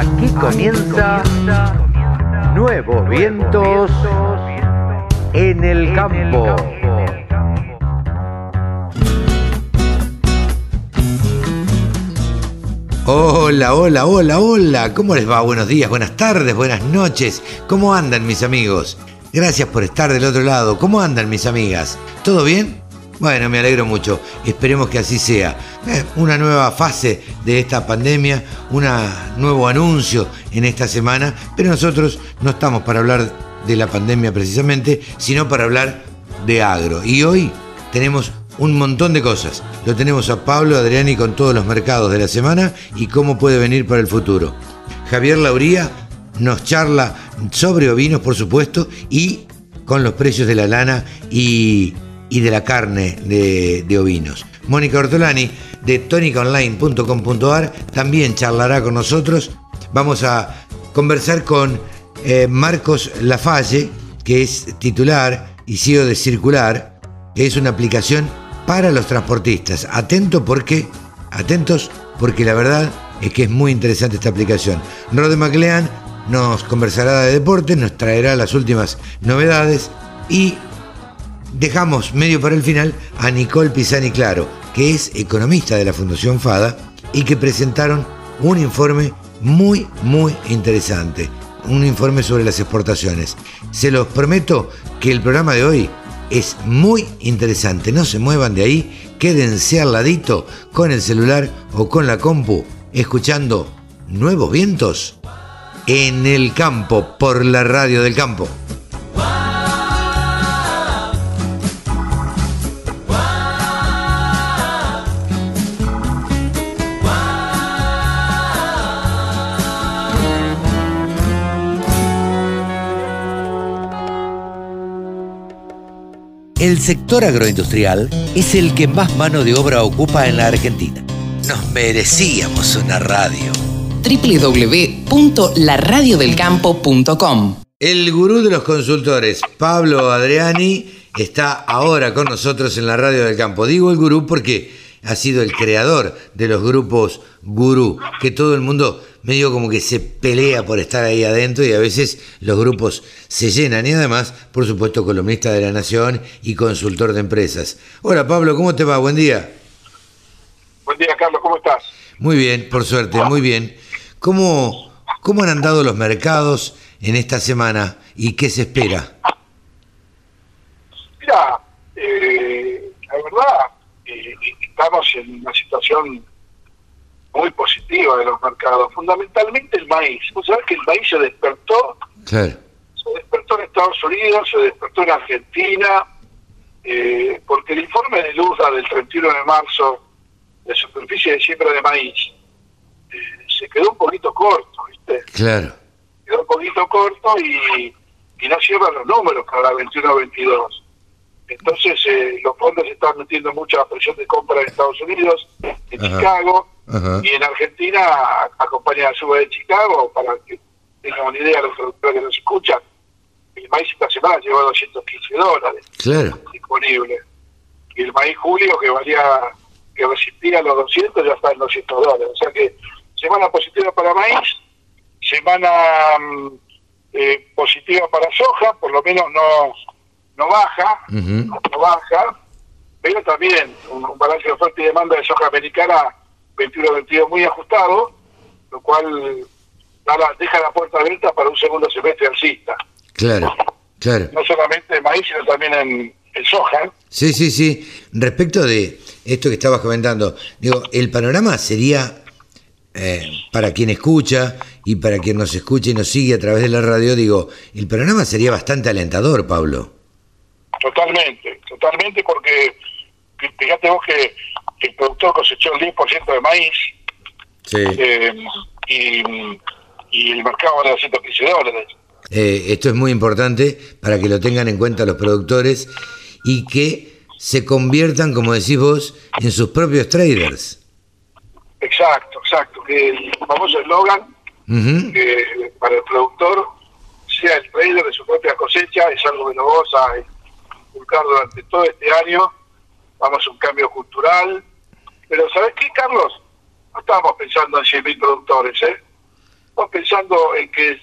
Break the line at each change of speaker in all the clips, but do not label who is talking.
Aquí comienza Nuevos Vientos en el Campo.
Hola, hola, hola, hola. ¿Cómo les va? Buenos días, buenas tardes, buenas noches. ¿Cómo andan mis amigos? Gracias por estar del otro lado. ¿Cómo andan mis amigas? ¿Todo bien? Bueno, me alegro mucho. Esperemos que así sea. Eh, una nueva fase de esta pandemia, un nuevo anuncio en esta semana, pero nosotros no estamos para hablar de la pandemia precisamente, sino para hablar de agro. Y hoy tenemos un montón de cosas. Lo tenemos a Pablo Adriani con todos los mercados de la semana y cómo puede venir para el futuro. Javier Lauría nos charla sobre ovinos, por supuesto, y con los precios de la lana y, de la carne de, ovinos. Mónica Ortolani de tonicaonline.com.ar también charlará con nosotros. Vamos a conversar con eh, Marcos Lafalle, que es titular y CEO de Circular, que es una aplicación para los transportistas. Atento porque, atentos porque la verdad es que es muy interesante esta aplicación. Rode MacLean nos conversará de deportes, nos traerá las últimas novedades y dejamos medio para el final a Nicole Pisani Claro, que es economista de la Fundación FADA y que presentaron un informe muy, muy interesante. Un informe sobre las exportaciones. Se los prometo que el programa de hoy es muy interesante. No se muevan de ahí, quédense al ladito con el celular o con la compu, escuchando Nuevos Vientos en el campo por la radio del campo. El sector agroindustrial es el que más mano de obra ocupa en la Argentina. Nos merecíamos una radio.
www.laradiodelcampo.com
El gurú de los consultores, Pablo Adriani, está ahora con nosotros en la Radio del Campo. Digo el gurú porque ha sido el creador de los grupos gurú, que todo el mundo medio como que se pelea por estar ahí adentro y a veces los grupos se llenan y además, por supuesto, columnista de la Nación y consultor de empresas. Hola Pablo, ¿cómo te va? Buen día.
Buen día Carlos, ¿cómo estás?
Muy bien, por suerte, muy bien. ¿Cómo, cómo han andado los mercados en esta semana y qué se espera?
Mira, eh, la verdad, eh, estamos en una situación muy positiva de los mercados, fundamentalmente el maíz. Vos sabés que el maíz se despertó, se despertó en Estados Unidos, se despertó en Argentina, eh, porque el informe de Lula del 31 de marzo de superficie de siembra de maíz eh, se quedó un poquito corto, ¿viste?
Claro.
Quedó un poquito corto y, y no cierra los números para la 21-22. Entonces eh, los fondos están metiendo mucha presión de compra en Estados Unidos, en Chicago, y en Argentina acompaña la suba de Chicago para que tengan una idea los productores que nos escuchan. El maíz esta semana llegó a 215 dólares
claro.
disponible. Y el maíz julio que valía, que resistía los 200 ya está en 200 dólares. O sea que semana positiva para maíz, semana mm, eh, positiva para soja, por lo menos no no baja, no baja, pero también un, un balance de oferta y demanda de soja americana 21-22 muy ajustado, lo cual deja la puerta abierta para un segundo semestre alcista.
Claro, claro.
No solamente en maíz, sino también en, soja.
Sí, sí, sí. Respecto de esto que estabas comentando, digo, el panorama sería eh, para quien escucha y para quien nos escucha y nos sigue a través de la radio, digo, el panorama sería bastante alentador, Pablo.
Totalmente, totalmente, porque fíjate vos que el productor cosechó el 10% de maíz eh, y, el mercado vale 215 dólares.
Eh, esto es muy importante para que lo tengan en cuenta los productores y que se conviertan, como decís vos, en sus propios traders.
Exacto, exacto. Que el famoso eslogan que para el productor sea el trader de su propia cosecha es algo que nos vamos a inculcar durante todo este año. Vamos a un cambio cultural, pero ¿sabes qué, Carlos? No estábamos pensando en 100.000 productores, ¿eh? estamos pensando en que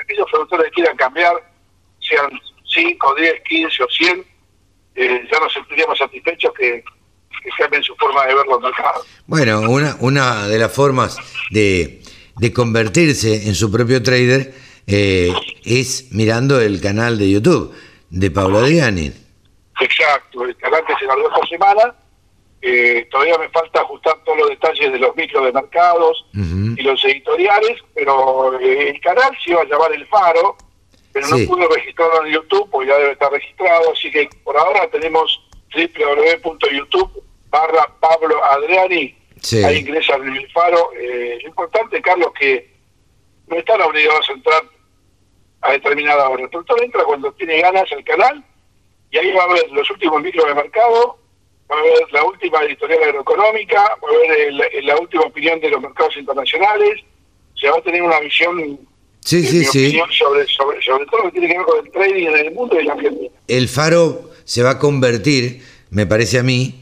aquellos productores que quieran cambiar, sean 5, 10, 15 o 100, eh, ya nos sentiríamos satisfechos que, que cambien su forma de ver los mercados.
Bueno, una, una de las formas de, de convertirse en su propio trader eh, es mirando el canal de YouTube de Pablo Adriani.
Exacto, el canal que se largó esta semana. Eh, todavía me falta ajustar todos los detalles de los micros de mercados y los editoriales, pero eh, el canal se iba a llamar El Faro, pero
Sí.
no pude registrarlo en YouTube, porque ya debe estar registrado, así que por ahora tenemos www.youtube barra Pablo Adriani,
Sí.
ahí ingresan en El Faro. Eh, lo importante, Carlos, que no están obligados a entrar a determinada hora. El productor entra cuando tiene ganas al canal y ahí va a ver los últimos micros de mercado, va a ver la última editorial agroeconómica, va a el- la última opinión de los mercados internacionales, se va a tener una visión,
Sí, sí, sí.
sobre, sobre, sobre todo lo que tiene que ver con el trading en el mundo y en la Argentina.
El faro se va a convertir, me parece a mí,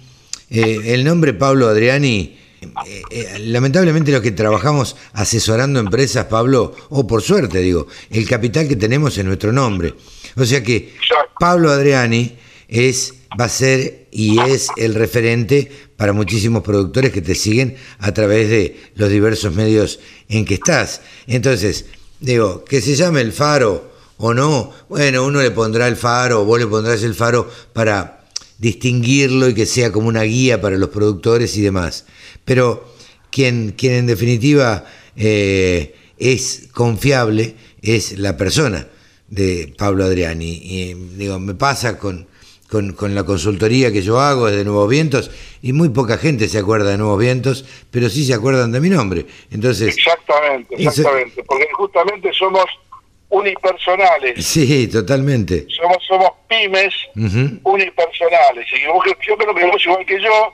eh, el nombre Pablo Adriani, eh, eh, lamentablemente los que trabajamos asesorando empresas, Pablo, o por suerte digo, el capital que tenemos es nuestro nombre. O sea que. Pablo Adriani es, va a ser y es el referente para muchísimos productores que te siguen a través de los diversos medios en que estás. Entonces, digo, que se llame el faro o no, bueno, uno le pondrá el faro, vos le pondrás el faro para distinguirlo y que sea como una guía para los productores y demás. Pero quien, quien en definitiva eh, es confiable es la persona de Pablo Adriani. Y digo, me pasa con, con, con la consultoría que yo hago desde Nuevos Vientos y muy poca gente se acuerda de Nuevos Vientos, pero sí se acuerdan de mi nombre. Entonces,
Exactamente,
Eso-
exactamente, porque justamente somos unipersonales,
sí, totalmente.
somos, somos pymes
Ujú.
unipersonales. Y vos, yo creo que vos igual que yo,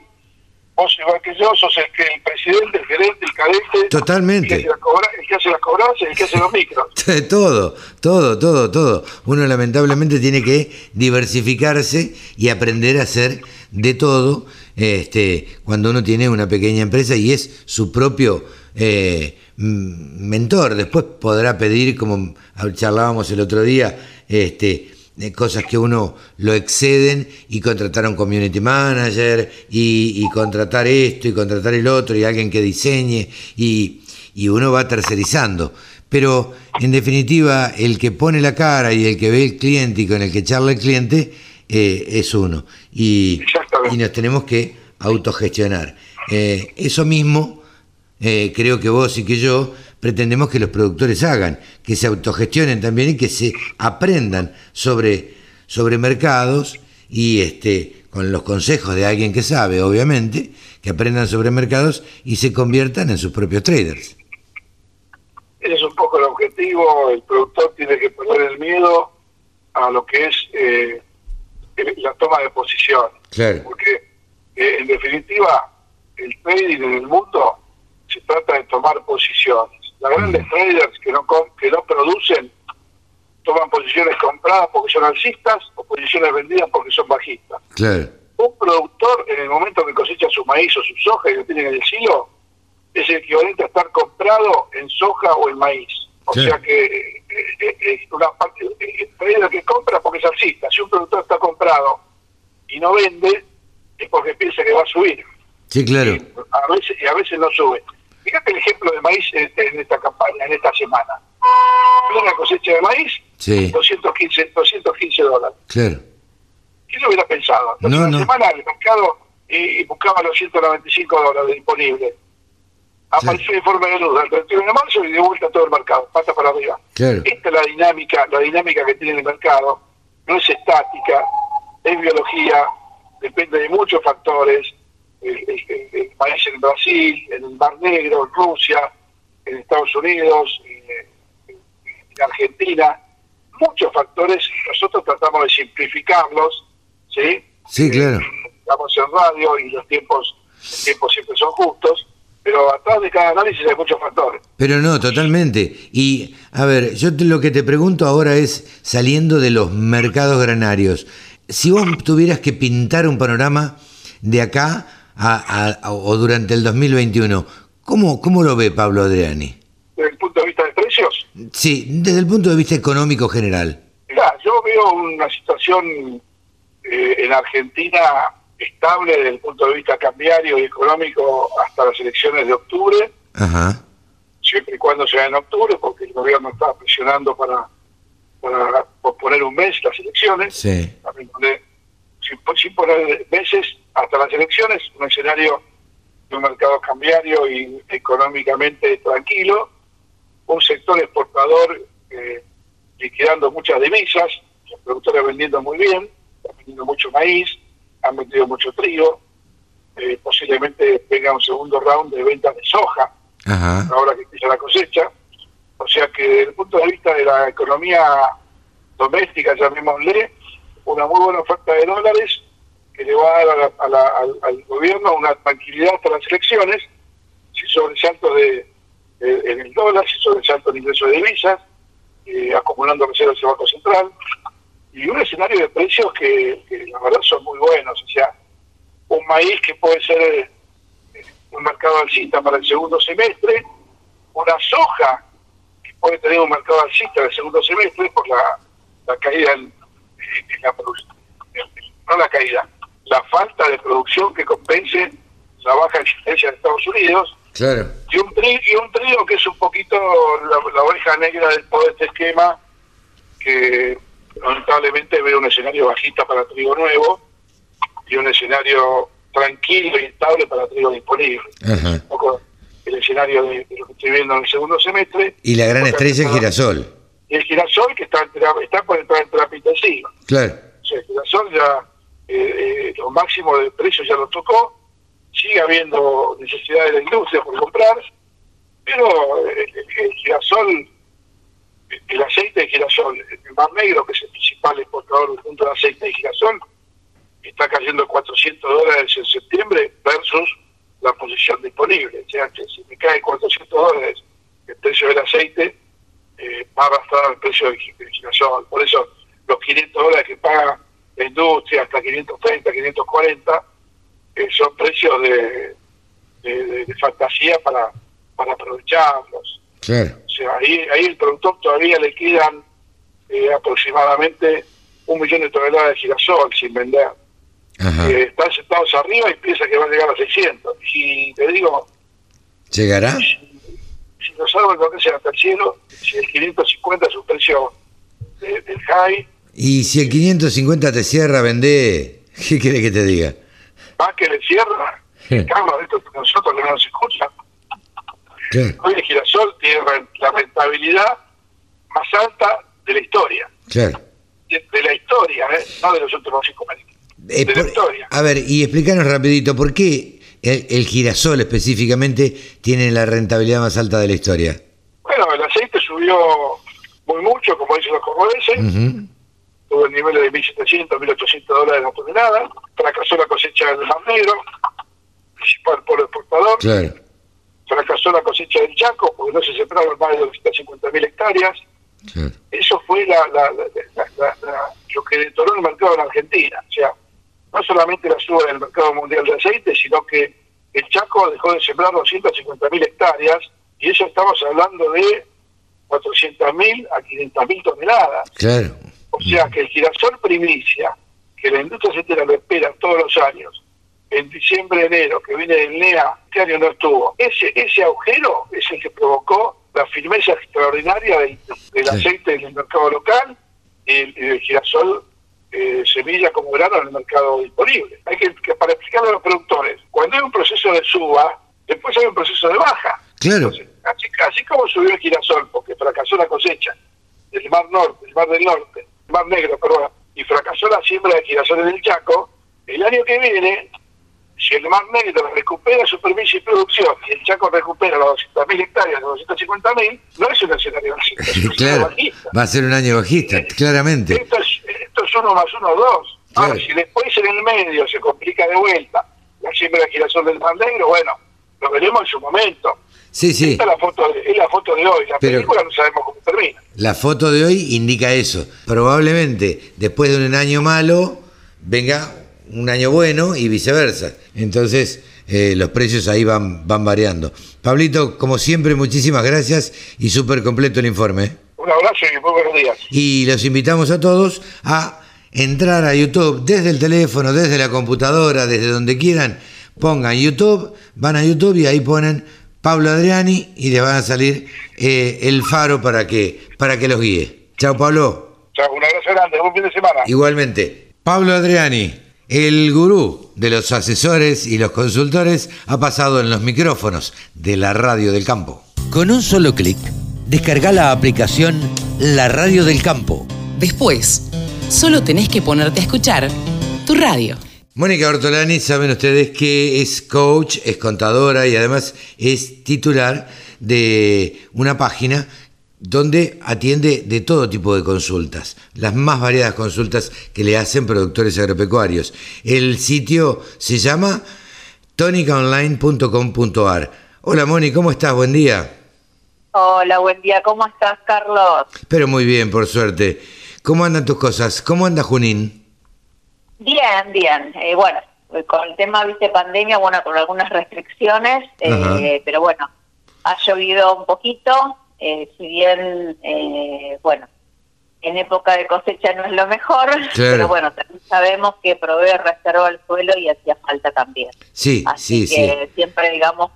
vos igual que yo, sos el, que, el presidente, el gerente, el cadete,
Totalmente.
El, que cobra- que hace las cobranzas y el que hace los micros.
Todo, todo, todo, todo. Uno lamentablemente tiene que diversificarse y aprender a hacer de todo este, cuando uno tiene una pequeña empresa y es su propio eh, mentor. Después podrá pedir, como charlábamos el otro día, este, eh, cosas que uno lo exceden y contratar a un community manager y, y contratar esto y contratar el otro y alguien que diseñe y, y uno va tercerizando. Pero en definitiva, el que pone la cara y el que ve el cliente y con el que charla el cliente eh, es uno. Y, nos tenemos que autogestionar. Eh, eso mismo eh, creo que vos y que yo pretendemos que los productores hagan, que se autogestionen también y que se aprendan sobre, sobre mercados y este, con los consejos de alguien que sabe, obviamente, que aprendan sobre mercados y se conviertan en sus propios traders.
Es un poco el objetivo. El productor tiene que perder el miedo a lo que es eh, la toma de posición.
Claro.
Porque, eh, en definitiva, el trading en el mundo se trata de tomar posiciones. Las grandes traders que no, que no producen toman posiciones compradas porque son alcistas o posiciones vendidas porque son bajistas.
Claro.
Un productor, en el momento que cosecha su maíz o su soja y lo tiene en el silo, es el equivalente a estar comprado en soja o en maíz. O
Sí.
sea que eh, eh, eh, una parte, eh, el trader que compra porque es alcista. Si un productor está comprado y no vende, es porque piensa que va a subir.
Sí, claro.
A veces, y a veces no sube. Fíjate el ejemplo de maíz en, esta campaña, en esta semana. Una cosecha de maíz,
Sí.
215, 215 dólares.
Claro.
¿Quién lo hubiera pensado?
No,
Entonces,
no.
una semana el mercado y, buscaba los 195 dólares disponibles. Apareció el informe de luz del 31 de marzo y de vuelta todo el mercado, pata para arriba.
Claro.
Esta es la dinámica, la dinámica que tiene el mercado. No es estática, es biología, depende de muchos factores. El, el- el- el maíz en Brasil, en el Mar Negro, en Rusia, en Estados Unidos, en, en Argentina. Muchos factores, nosotros tratamos de simplificarlos, ¿sí?
Sí, claro.
Estamos en radio y los tiempos siempre son justos, pero atrás de cada análisis hay muchos factores.
Pero no, totalmente. Y, a ver, yo te- lo que te pregunto ahora es, saliendo de los mercados granarios, si vos tuvieras que pintar un panorama de acá a- a- o durante el 2021, ¿cómo, cómo lo ve Pablo Adriani?
Desde el punto de vista del
Sí, desde el punto de vista económico general.
Mirá, yo veo una situación eh, en Argentina estable desde el punto de vista cambiario y económico hasta las elecciones de octubre,
Ajá.
siempre y cuando sea en octubre, porque el gobierno está presionando para, para posponer un mes las elecciones,
Sí.
sin, sin poner meses hasta las elecciones, un escenario de un mercado cambiario y económicamente tranquilo, un sector exportador eh, liquidando muchas divisas, los productores vendiendo muy bien, vendiendo mucho maíz, han vendido mucho trigo, eh, posiblemente venga un segundo round de ventas de soja,
Ajá.
ahora que empieza la cosecha. O sea que desde el punto de vista de la economía doméstica, llamémosle, una muy buena oferta de dólares que le va a dar a la- a la- al, al gobierno una tranquilidad hasta las elecciones, sin sobresalto de, de- en el dólar, sin sobresalto en ingreso de divisas, eh, acumulando reservas del Banco Central, y un escenario de precios que, que la verdad son muy buenos. O sea, un maíz que puede ser eh, un mercado alcista para el segundo semestre, una soja que puede tener un mercado alcista en el segundo semestre por la, la caída en, en la producción, no la caída, la falta de producción que compense la baja existencia de Estados Unidos,
Claro.
y un, tri, y un trigo que es un poquito la, la oveja negra de todo este esquema, que lamentablemente ve un escenario bajista para trigo nuevo y un escenario tranquilo y estable para trigo disponible.
Ajá.
Un poco el escenario de, de lo que estoy viendo en el segundo semestre.
Y la gran estrella es girasol.
Y el girasol que está, está por entrar en terapia intensiva.
Claro.
O sea, el girasol ya, eh, eh, los máximos de precios ya lo tocó, sigue habiendo necesidad de la industria por comprar, pero el, el girasol, el aceite de girasol, el Mar Negro, que es el principal exportador junto de aceite de girasol, está cayendo 400 dólares en septiembre versus la posición disponible. O sea, que si me cae 400 dólares el precio del aceite, eh, va a arrastrar el precio del, del girasol. Por eso los 500 dólares que paga la industria, hasta 530, 540, eh, son precios de, de, de- de fantasía para, para aprovecharlos.
Claro.
Sea, ahí, ahí el productor todavía le quedan eh, aproximadamente un millón de toneladas de girasol sin vender. Eh, están sentados arriba y piensa que va a llegar a 600. Y te digo,
¿Llegará?
si los árboles no crecen hasta el cielo, si el 550 es un precio de- del high,
Y si el 550 te cierra, vendé. ¿Qué quiere que te diga?
va que le cierra. Carlos, esto nosotros que no nos escuchan,
Claro.
hoy el girasol tiene la rentabilidad más alta de la historia.
Claro.
De, de la historia, ¿eh? no de los últimos cinco años.
Eh,
de la historia.
a ver, y explícanos rapidito, ¿por qué el, el girasol específicamente tiene la rentabilidad más alta de la historia?
Bueno, el aceite subió muy mucho, como dicen los cordobeses,
Ujú.
tuvo el nivel de 1.700, 1.800 dólares la tonelada, fracasó la cosecha del Negro, principal polo exportador,
Claro.
Fracasó la cosecha del Chaco, porque no se sembraron más de 250.000 hectáreas, eso fue la- lo que detonó el mercado en Argentina. O sea, no solamente la suba del mercado mundial de aceite, sino que el Chaco dejó de sembrar 250.000 hectáreas, y eso estamos hablando de 400.000 a 500.000 toneladas.
Claro.
O sea que el girasol primicia, que la industria aceitera lo espera todos los años, en diciembre, enero, que viene del NEA, este año no estuvo. Ese, ese agujero es el que provocó la firmeza extraordinaria del, del
Sí.
aceite en el mercado local y el, y el girasol eh, semilla como grano en el mercado disponible. Hay que, que para explicarle a los productores, cuando hay un proceso de suba, después hay un proceso de baja.
Claro.
Entonces, así, así como subió el girasol porque fracasó la cosecha del Mar Norte, el Mar del Norte, el Mar Negro, perdón, y fracasó la siembra de girasol en el Chaco, el año que viene, si el Mar Negro recupera superficie y producción y el Chaco recupera las 200.000 hectáreas, las 250.000, no es un escenario bajista, es un
Claro.
bajista.
Va a ser un año bajista, claramente.
Esto es, esto es uno más uno, dos. Ahora,
Claro.
si después en el medio se complica de vuelta la siembra de girasol del Mar Negro, bueno, lo veremos en su momento.
Sí, sí.
Esta es la foto de, es la foto de hoy. La
Pero-
película no sabemos cómo termina.
La foto de hoy indica eso. Probablemente después de un año malo venga un año bueno y viceversa. Entonces, eh, los precios ahí van, van variando. Pablito, como siempre, muchísimas gracias y súper completo el informe.
Un abrazo y muy buenos días.
Y los invitamos a todos a entrar a YouTube desde el teléfono, desde la computadora, desde donde quieran. Pongan YouTube, van a YouTube y ahí ponen Pablo Adriani y le van a salir eh, el faro para que, para que los guíe. Chao, Pablo.
Chao, un abrazo grande, buen fin de semana.
Igualmente. Pablo Adriani, el gurú de los asesores y los consultores, ha pasado en los micrófonos de la radio del campo. Con un solo clic, descarga la aplicación La Radio del Campo.
Después, solo tenés que ponerte a escuchar tu radio.
Mónica Ortolani, saben ustedes que es coach, es contadora y además es titular de una página donde atiende de todo tipo de consultas, las más variadas consultas que le hacen productores agropecuarios. El sitio se llama tonicaonline.com.ar. Hola Moni, ¿cómo estás? Buen día.
Hola, buen día. ¿Cómo estás, Carlos?
Pero muy bien, por suerte. ¿Cómo andan tus cosas? ¿Cómo anda Junín?
Bien, bien. Eh, bueno, con el tema, viste, pandemia, bueno, con algunas restricciones, eh, pero bueno, ha llovido un poquito, eh, si bien, eh, bueno, en época de cosecha no es lo mejor, pero bueno, también sabemos que provee reserva al suelo y hacía falta también.
Sí,
Así
sí,
que
sí.
siempre, digamos,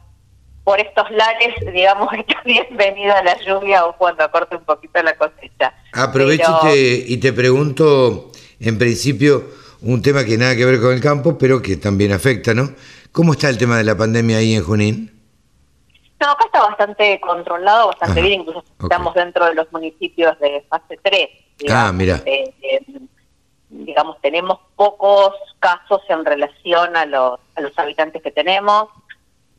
por estos lares, digamos, está bienvenida la lluvia o cuando acorte un poquito la cosecha.
Aprovecho
Pero-
y, te, y te pregunto, en principio, un tema que nada que ver con el campo, pero que también afecta, ¿no? ¿Cómo está el tema de la pandemia ahí en Junín?
No, acá está bastante controlado, bastante
Ajá,
bien, incluso estamos dentro de los municipios de fase 3.
Ah, mira.
Eh, eh, digamos, tenemos pocos casos en relación a los, a los habitantes que tenemos.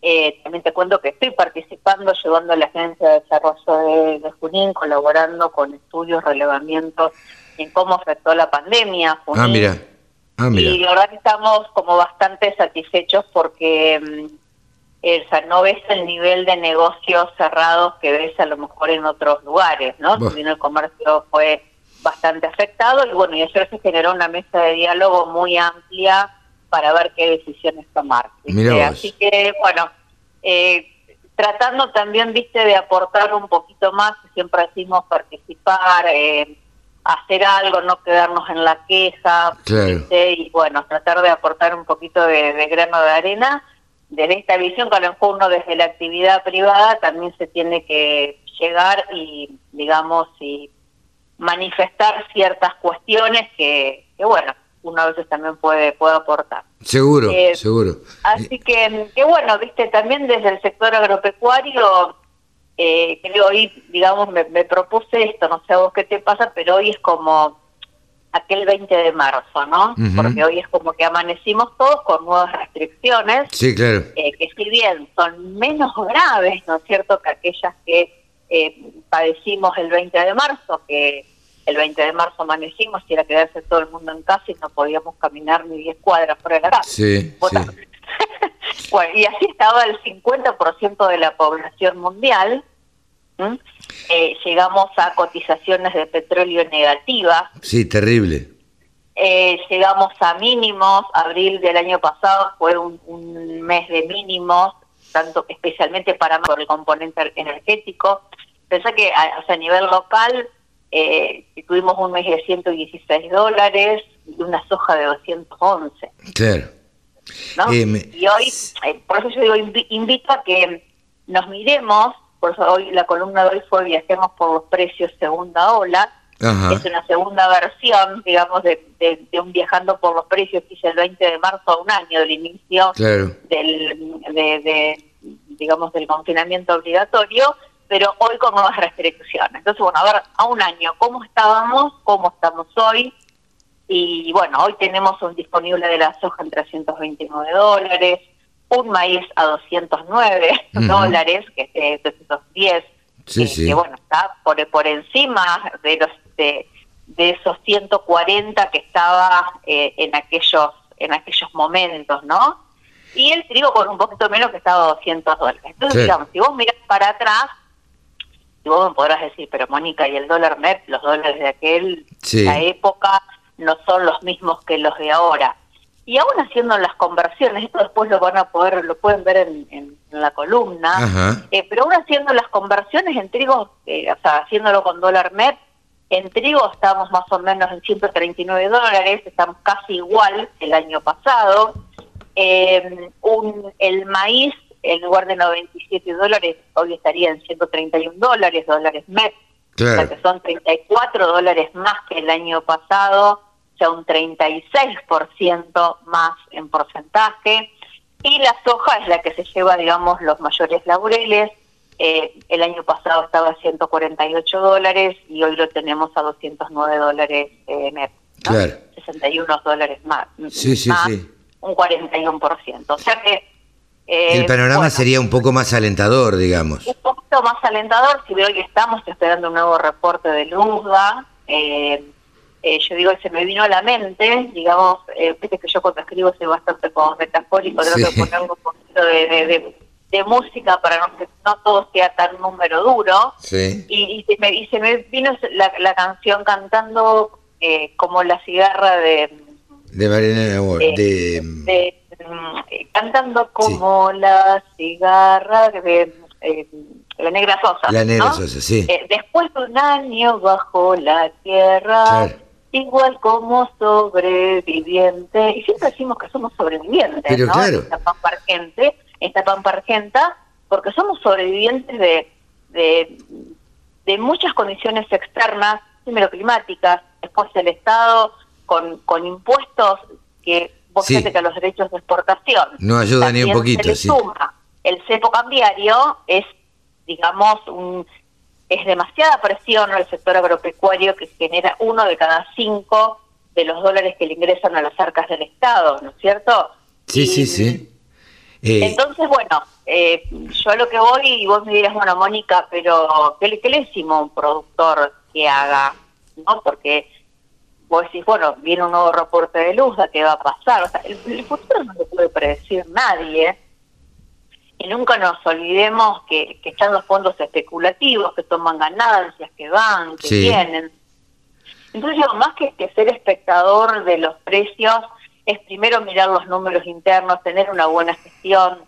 Eh, también te cuento que estoy participando, llevando a la Agencia de Desarrollo de, de Junín, colaborando con estudios, relevamientos en cómo afectó la pandemia. Junín.
Ah, mira. Ah, mira.
Y la verdad que estamos como bastante satisfechos porque mm, eh, o sea, no ves el nivel de negocios cerrados que ves a lo mejor en otros lugares, ¿no? Si bien el comercio fue bastante afectado y bueno, y ayer se generó una mesa de diálogo muy amplia para ver qué decisiones tomar. Así que bueno, eh, tratando también, viste, de aportar un poquito más, siempre decimos participar, eh, hacer algo, no quedarnos en la queja,
Claro.
¿viste? y bueno, tratar de aportar un poquito de, de grano de arena desde esta visión que a lo mejor uno desde la actividad privada también se tiene que llegar y, digamos, y manifestar ciertas cuestiones que, que bueno, uno a veces también puede, puede aportar.
Seguro,
Eh,
seguro.
Así que, que bueno, viste, también desde el sector agropecuario, eh, que hoy, digamos, me, me propuse esto, no sé a vos qué te pasa, pero hoy es como aquel 20 de marzo, ¿no? Porque hoy es como que amanecimos todos con nuevas restricciones,
Sí, claro.
eh, que si bien son menos graves, ¿no es cierto?, que aquellas que eh, padecimos el 20 de marzo, que el 20 de marzo amanecimos y era quedarse todo el mundo en casa y no podíamos caminar ni 10 cuadras fuera de la casa.
Sí, sí.
Bueno, bueno, y así estaba el 50% de la población mundial. Eh, llegamos a cotizaciones de petróleo negativas.
Sí, terrible.
Eh, llegamos a mínimos. Abril del año pasado fue un, un mes de mínimos, tanto especialmente para por el componente energético. Pensá que a, o sea, a nivel local eh, tuvimos un mes de 116 dólares y una soja de 211.
Claro.
¿no?
Eh,
Y hoy, eh, por eso yo digo, invi- invito a que nos miremos, por eso hoy la columna de hoy fue Viajemos por los precios segunda ola,
Ajá.
es una segunda versión, digamos, de, de- de un Viajando por los precios que hice el 20 de marzo a un año del inicio
Claro.
del, de, de, digamos, del confinamiento obligatorio, pero hoy con nuevas restricciones. Entonces, bueno, a ver, a un año, ¿cómo estábamos? ¿Cómo estamos hoy? Y bueno, hoy tenemos un disponible de la soja en 329 dólares, un maíz a 209
Ujú.
dólares, que es de 210,
Sí,
que,
sí.
que, bueno, está por, por encima de los de, de esos 140 que estaba eh, en aquellos en aquellos momentos, ¿no? Y el trigo con un poquito menos que estaba a 200 dólares. Entonces,
Sí.
digamos, si vos mirás para atrás, y vos me podrás decir, pero Mónica, ¿y el dólar MEP, los dólares de aquel la época, no son los mismos que los de ahora? Y aún haciendo las conversiones, esto después lo van a poder, lo pueden ver en, la columna, eh, pero aún haciendo las conversiones en trigo, eh, o sea, haciéndolo con dólar MEP, en trigo estamos más o menos en 139 dólares, estamos casi igual que el año pasado. Eh, un, el maíz, en lugar de 97 dólares, hoy estaría en 131 dólares, dólares MEP, o sea que son 34 dólares más que el año pasado sea un 36% más en porcentaje. Y la soja es la que se lleva, digamos, los mayores laureles. Eh, el año pasado estaba a 148 dólares y hoy lo tenemos a 209 dólares eh, net. 61 dólares más.
Sí, sí, sí.
Un 41%. O sea que...
Eh, el panorama sería un poco más alentador, digamos.
Un poquito más alentador, si hoy estamos esperando un nuevo reporte de Luzga, eh, eh, yo digo, se me vino a la mente, digamos, eh, que yo cuando escribo soy bastante como metafórico, tengo que poner un poquito de, de, música para no que no todo sea tan número duro.
Sí.
Y, se me, y se me vino la, la canción cantando eh, como la cigarra de...
De Mariana eh, de...
de mm, cantando como la cigarra de... la negra Sosa.
La negra Sosa, sí.
después de un año bajo la tierra, igual como sobreviviente, y siempre decimos que somos sobrevivientes,
Pero
¿no?
Claro.
Esta pampa argente, esta pampa argenta, porque somos sobrevivientes de, de, de muchas condiciones externas, primero climáticas, después el Estado con, con impuestos que vos sí. que los derechos de exportación
no ayuda ni un poquito, sí.
suma. El cepo cambiario es, digamos, un es demasiada presión al sector agropecuario que genera uno de cada cinco de los dólares que le ingresan a las arcas del Estado, ¿no es cierto?
Sí, sí, sí.
Eh, entonces, bueno, eh, yo a lo que voy, y vos me dirás, bueno, Mónica, pero ¿qué, le decimos a un productor que haga? ¿No? Porque vos decís, bueno, viene un nuevo reporte de luz, ¿qué va a pasar? O sea, el, el futuro no lo puede predecir nadie, y nunca nos olvidemos que, están los fondos especulativos que toman ganancias, que van, que vienen. Entonces, más que, ser espectador de los precios, es primero mirar los números internos, tener una buena gestión,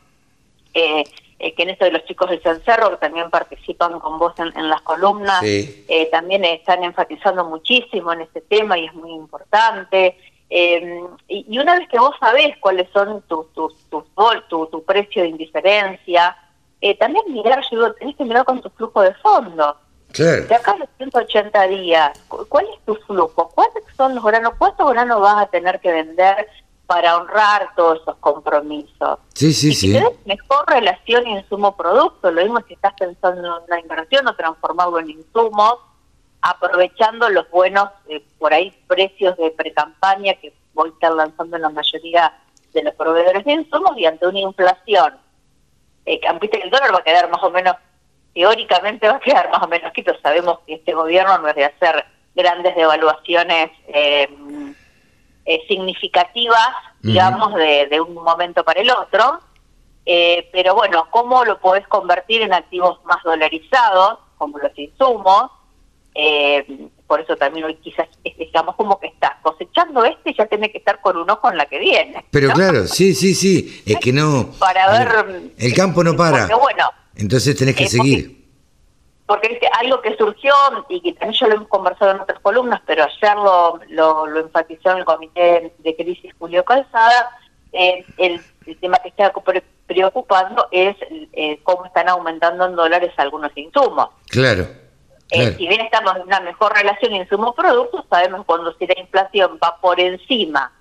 eh, eh, que en esto de los chicos del Cencerro, que también participan con vos en, las columnas, eh, también están enfatizando muchísimo en este tema y es muy importante. Eh, y, una vez que vos sabés cuáles son tus tu, tu, tu, tu, precio de indiferencia, eh, también mirar, yo digo, tenés que mirar con tu flujo de fondo. De acá a los 180 días, ¿cuál es tu flujo? ¿Cuántos son los granos? ¿Cuántos granos vas a tener que vender para honrar todos esos compromisos?
Sí, sí,
y
sí.
Si mejor relación insumo-producto, lo mismo que estás pensando en una inversión o transformarlo en insumos, aprovechando los buenos, eh, por ahí, precios de pre-campaña que voy a estar lanzando en la mayoría de los proveedores de insumos y ante una inflación. Eh, que el dólar va a quedar más o menos, teóricamente va a quedar más o menos quito. Sabemos que este gobierno no es de hacer grandes devaluaciones eh, eh, significativas, digamos, de, de, un momento para el otro. Eh, pero bueno, ¿cómo lo podés convertir en activos más dolarizados, como los insumos? Eh, por eso también hoy quizás estamos como que está cosechando este y ya tiene que estar con un ojo en la que viene.
Pero claro, sí, sí, sí, es que no...
Para ver...
El campo no para.
Porque, bueno,
Entonces tenés que seguir.
Porque, algo que surgió y que también ya lo hemos conversado en otras columnas, pero ayer lo, lo, enfatizó en el Comité de Crisis Julio Calzada, eh, el, tema que está preocupando es eh, cómo están aumentando en dólares algunos insumos.
Claro.
Eh, si bien estamos en una mejor relación insumo-producto, sabemos cuando si la inflación va por encima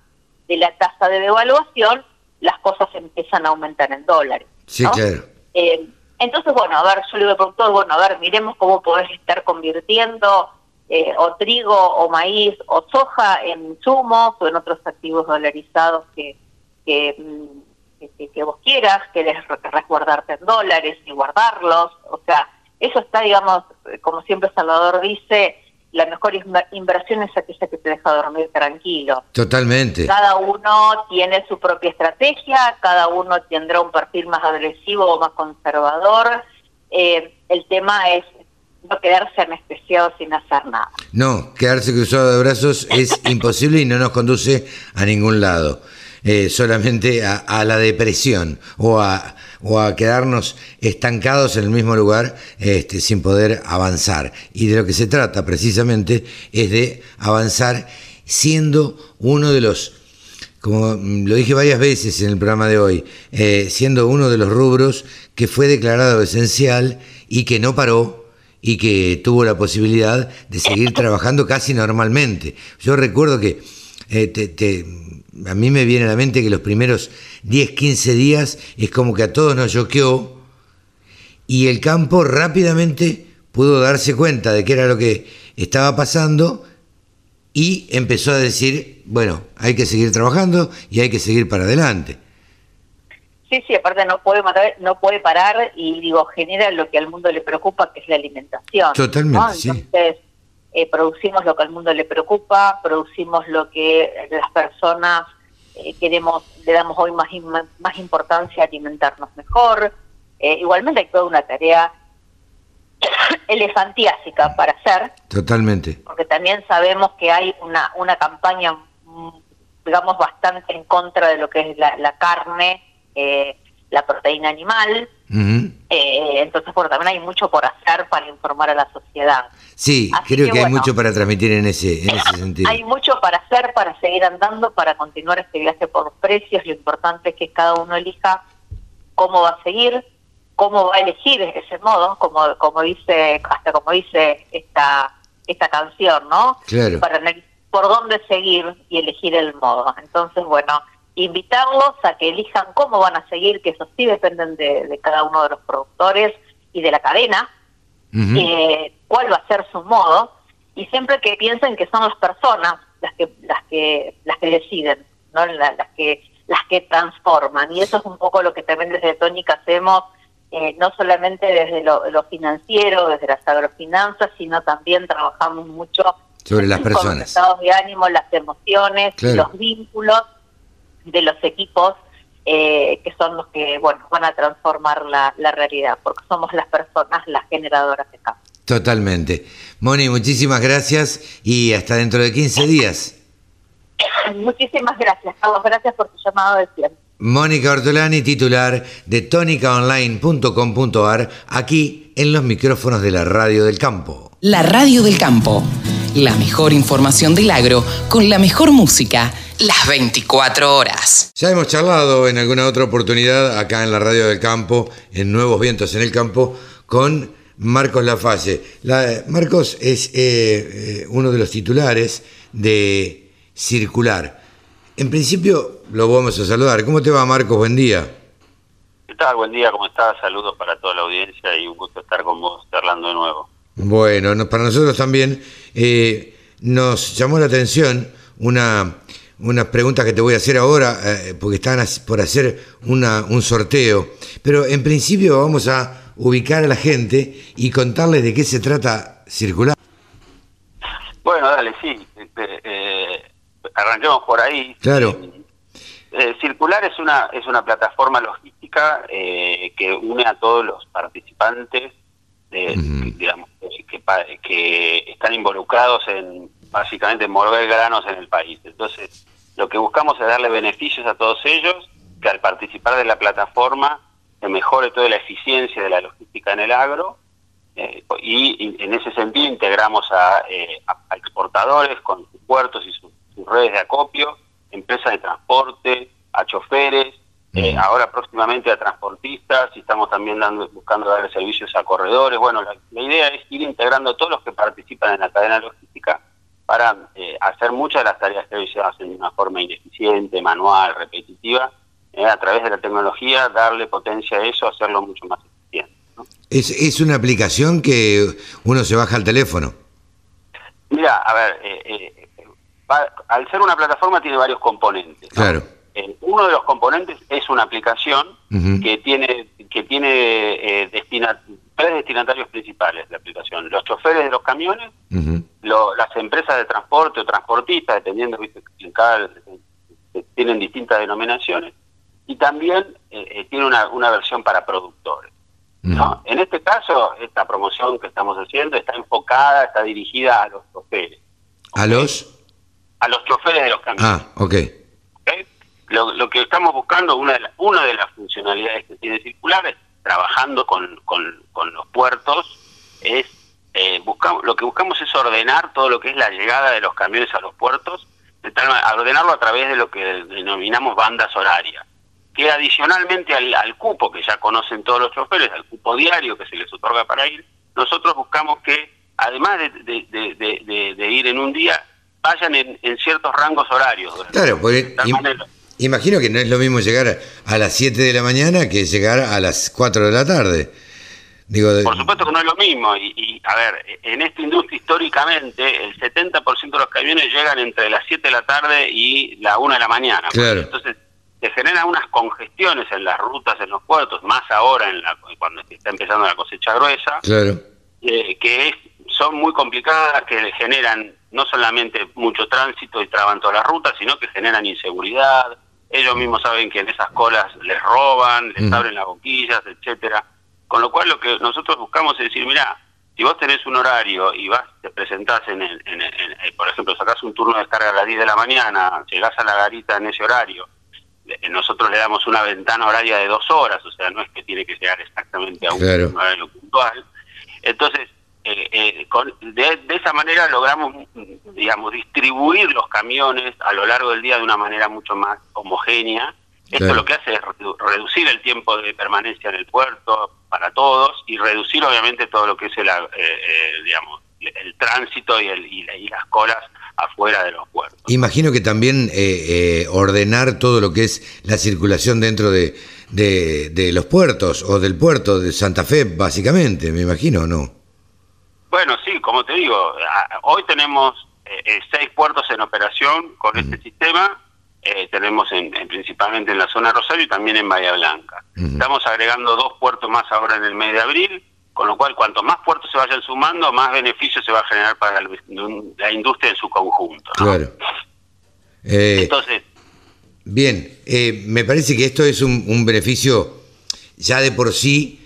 de la tasa de devaluación, las cosas empiezan a aumentar en dólares.
Sí, claro.
Eh, entonces, bueno, a ver, yo le digo al productor, bueno, a ver, miremos cómo podés estar convirtiendo eh, o trigo, o maíz, o soja en insumos o en otros activos dolarizados que, que, mm, que, que vos quieras, querés resguardarte en dólares y guardarlos, o sea eso está, digamos, como siempre Salvador dice, la mejor inversión es aquella que te deja dormir tranquilo.
Totalmente.
Cada uno tiene su propia estrategia, cada uno tendrá un perfil más agresivo o más conservador. Eh, el tema es no quedarse anestesiado sin hacer nada.
No, quedarse cruzado de brazos es imposible y no nos conduce a ningún lado. Eh, solamente a, la depresión o a, o a quedarnos estancados en el mismo lugar este, sin poder avanzar. Y de lo que se trata precisamente es de avanzar siendo uno de los como lo dije varias veces en el programa de hoy, eh, siendo uno de los rubros que fue declarado esencial y que no paró y que tuvo la posibilidad de seguir trabajando casi normalmente. Yo recuerdo que eh, a mí me viene a la mente que los primeros 10, 15 días es como que a todos nos choqueó y el campo rápidamente pudo darse cuenta de qué era lo que estaba pasando y empezó a decir, bueno, hay que seguir trabajando y hay que seguir para adelante.
Sí, sí, aparte no puede matar, no puede parar y digo, genera lo que al mundo le preocupa, que es la alimentación.
Totalmente,
Entonces, eh, producimos lo que al mundo le preocupa, producimos lo que las personas eh, queremos, le damos hoy más, más importancia a alimentarnos mejor. Eh, igualmente hay toda una tarea elefantiásica para hacer.
Totalmente.
Porque también sabemos que hay una, una campaña, mm, digamos, bastante en contra de lo que es la, carne, eh, la proteína animal. Eh, entonces, bueno, también hay mucho por hacer para informar a la sociedad.
Sí, creo que, hay mucho para transmitir en ese, en ese sentido.
Hay mucho para hacer, para seguir andando, para continuar este viaje por los precios. Lo importante es que cada uno elija cómo va a seguir, cómo va a elegir ese modo, como como dice hasta como dice esta esta canción, ¿no?
Claro.
Para por dónde seguir y elegir el modo. Entonces, bueno, invitarlos a que elijan cómo van a seguir, que eso sí dependen de, cada uno de los productores y de la cadena, eh, cuál va a ser su modo, y siempre que piensen que son las personas las que las que las que deciden, no las que las que transforman, y eso es un poco lo que también desde Tónica hacemos eh, no solamente desde lo, financiero, desde las agrofinanzas, sino también trabajamos mucho
sobre las personas.
Con los estados de ánimo, las emociones, los vínculos de los equipos eh, que son los que bueno van a transformar la, la realidad, porque somos las personas las generadoras de cambio.
Totalmente. Moni, muchísimas gracias y hasta dentro de 15 días.
Muchísimas gracias, Carlos. Gracias por tu llamado de siempre.
Mónica Ortolani, titular de tónicaonline.com.ar, aquí en los micrófonos de la Radio del Campo.
La Radio del Campo, la mejor información del agro con la mejor música, las 24 horas.
Ya hemos charlado en alguna otra oportunidad acá en la Radio del Campo, en Nuevos Vientos en el Campo, con Marcos Lafalle. Marcos es eh, eh, uno de los titulares de Circular en principio lo vamos a saludar. ¿Cómo te va, Marcos? Buen día.
¿Qué tal? Buen día, ¿cómo estás? Saludos para toda la audiencia y un gusto estar con vos charlando de nuevo.
Bueno, para nosotros también eh, nos llamó la atención una, una pregunta que te voy a hacer ahora, eh, porque están por hacer una, un sorteo. Pero en principio vamos a ubicar a la gente y contarles de qué se trata Circular.
Bueno, dale, sí. Este, eh, arranquemos por ahí.
Claro.
Eh, Circular es una es una plataforma logística eh, que une a todos los participantes, digamos, que, que, están involucrados en básicamente mover granos en el país. Entonces, lo que buscamos es darle beneficios a todos ellos, que al participar de la plataforma se mejore toda la eficiencia de la logística en el agro eh, y, en ese sentido integramos a, a exportadores con sus puertos y sus redes de acopio, empresas de transporte, a choferes, eh, ahora próximamente a transportistas y estamos también dando, buscando darle servicios a corredores. Bueno, la, idea es ir integrando a todos los que participan en la cadena logística para eh, hacer muchas de las tareas que hoy se hacen de una forma ineficiente, manual, repetitiva, eh, a través de la tecnología, darle potencia a eso, hacerlo mucho más eficiente.
Es, es una aplicación que uno se baja al teléfono.
Mira, a ver, eh, al ser una plataforma tiene varios componentes.
Claro.
Eh, uno de los componentes es una aplicación que tiene que tiene eh, tres destinatarios principales la aplicación. Los choferes de los camiones las empresas de transporte o transportistas dependiendo ¿viste? en cada eh, tienen distintas denominaciones y también tiene una, una, versión para productores en este caso esta promoción que estamos haciendo está enfocada está dirigida a los choferes.
A los
a los choferes de los camiones.
Ah, ok.
lo, que estamos buscando, una de, una de las funcionalidades que tiene circular, es, trabajando con, con, con los puertos, es eh, buscamos, lo que buscamos es ordenar todo lo que es la llegada de los camiones a los puertos, ordenarlo a través de lo que denominamos bandas horarias, que adicionalmente al, cupo que ya conocen todos los choferes, al cupo diario que se les otorga para ir, nosotros buscamos que, además de, ir en un día, vayan en, ciertos rangos horarios.
Claro, porque imagino que no es lo mismo llegar a las 7 de la mañana que llegar a las 4 de la tarde.
Por supuesto que no es lo mismo. Y, a ver, en esta industria históricamente el 70% de los camiones llegan entre las 7 de la tarde y la 1 de la mañana. Entonces se generan unas congestiones en las rutas, en los puertos, más ahora en la, cuando está empezando la cosecha gruesa, eh, que es, son muy complicadas, que generan no solamente mucho tránsito y traban todas las rutas, sino que generan inseguridad. Ellos mismos saben que en esas colas les roban, les abren las boquillas, etcétera. Con lo cual lo que nosotros buscamos es decir, mira, si vos tenés un horario y vas, te presentás en, el, en, eh, por ejemplo, sacás un turno de descarga a las 10 de la mañana, llegás a la garita en ese horario, eh, nosotros le damos una ventana horaria de dos horas, o sea, no es que tiene que llegar exactamente a un, horario puntual. Entonces, eh, de, de, esa manera logramos, digamos, distribuir los camiones a lo largo del día de una manera mucho más homogénea esto lo que hace es reducir el tiempo de permanencia en el puerto para todos y reducir obviamente todo lo que es el, eh, eh, digamos, el tránsito y, el, y, las colas afuera de los puertos.
Imagino que también eh, ordenar todo lo que es la circulación dentro de, de, los puertos o del puerto de Santa Fe, básicamente, me imagino, ¿no?
Bueno, sí, como te digo, hoy tenemos seis puertos en operación con este sistema eh, tenemos en, principalmente en la zona Rosario y también en Bahía Blanca. Estamos agregando dos puertos más ahora en el mes de abril, con lo cual cuanto más puertos se vayan sumando, más beneficio se va a generar para la, industria en su conjunto.
Claro. Eh, Entonces... Bien, eh, me parece que esto es un, beneficio ya de por sí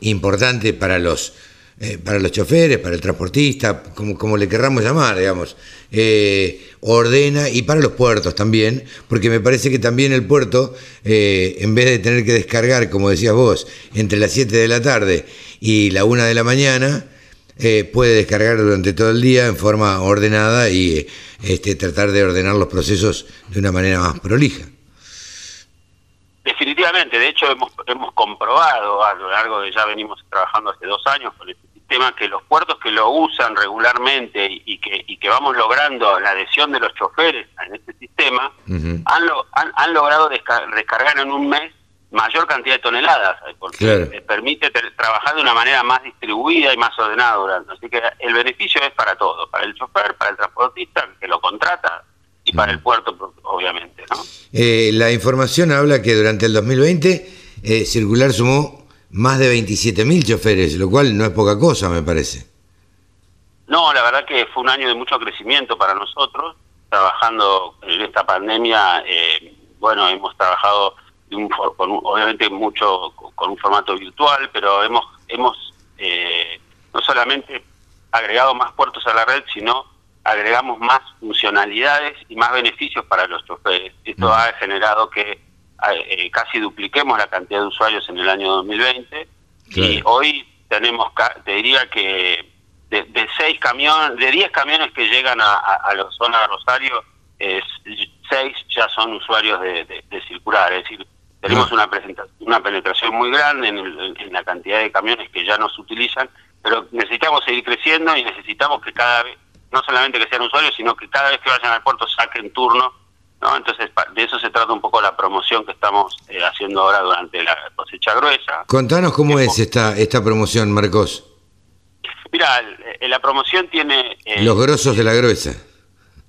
importante para los eh, para los choferes, para el transportista, como, como le querramos llamar, digamos, eh, ordena y para los puertos también, porque me parece que también el puerto, eh, en vez de tener que descargar, como decías vos, entre las 7 de la tarde y la 1 de la mañana, puede descargar durante todo el día en forma ordenada y este, tratar de ordenar los procesos de una manera más prolija.
Definitivamente, de hecho hemos, hemos comprobado a lo largo de ya venimos trabajando hace dos años con este sistema que los puertos que lo usan regularmente y, que, y que vamos logrando la adhesión de los choferes en este sistema, han, han, logrado descargar en un mes mayor cantidad de toneladas, eh, porque permite trabajar de una manera más distribuida y más ordenada durante. Así que el beneficio es para todos, para el chofer, para el transportista que lo contrata, y para el puerto, obviamente. ¿no?
Eh, la información habla que durante el 2020 eh, Circular sumó más de 27.000 choferes, lo cual no es poca cosa, me parece.
No, la verdad que fue un año de mucho crecimiento para nosotros, trabajando en esta pandemia, eh, bueno, hemos trabajado de un, con obviamente mucho con un formato virtual, pero hemos, hemos no solamente agregado más puertos a la red, sino agregamos más funcionalidades y más beneficios para los choferes. Esto ha generado que eh, casi dupliquemos la cantidad de usuarios en el año 2020 y hoy tenemos, te diría que de, seis camiones, de 10 camiones que llegan a, la zona de Rosario, es, seis ya son usuarios de, circular, es decir, tenemos una, una penetración muy grande en, en la cantidad de camiones que ya no se utilizan, pero necesitamos seguir creciendo y necesitamos que cada vez no solamente que sean usuarios, sino que cada vez que vayan al puerto saquen turno, ¿no? Entonces, de eso se trata un poco la promoción que estamos eh, haciendo ahora durante la cosecha gruesa.
Contanos cómo es esta, esta promoción, Marcos.
Mira, la promoción tiene...
Eh, los grosos de la gruesa.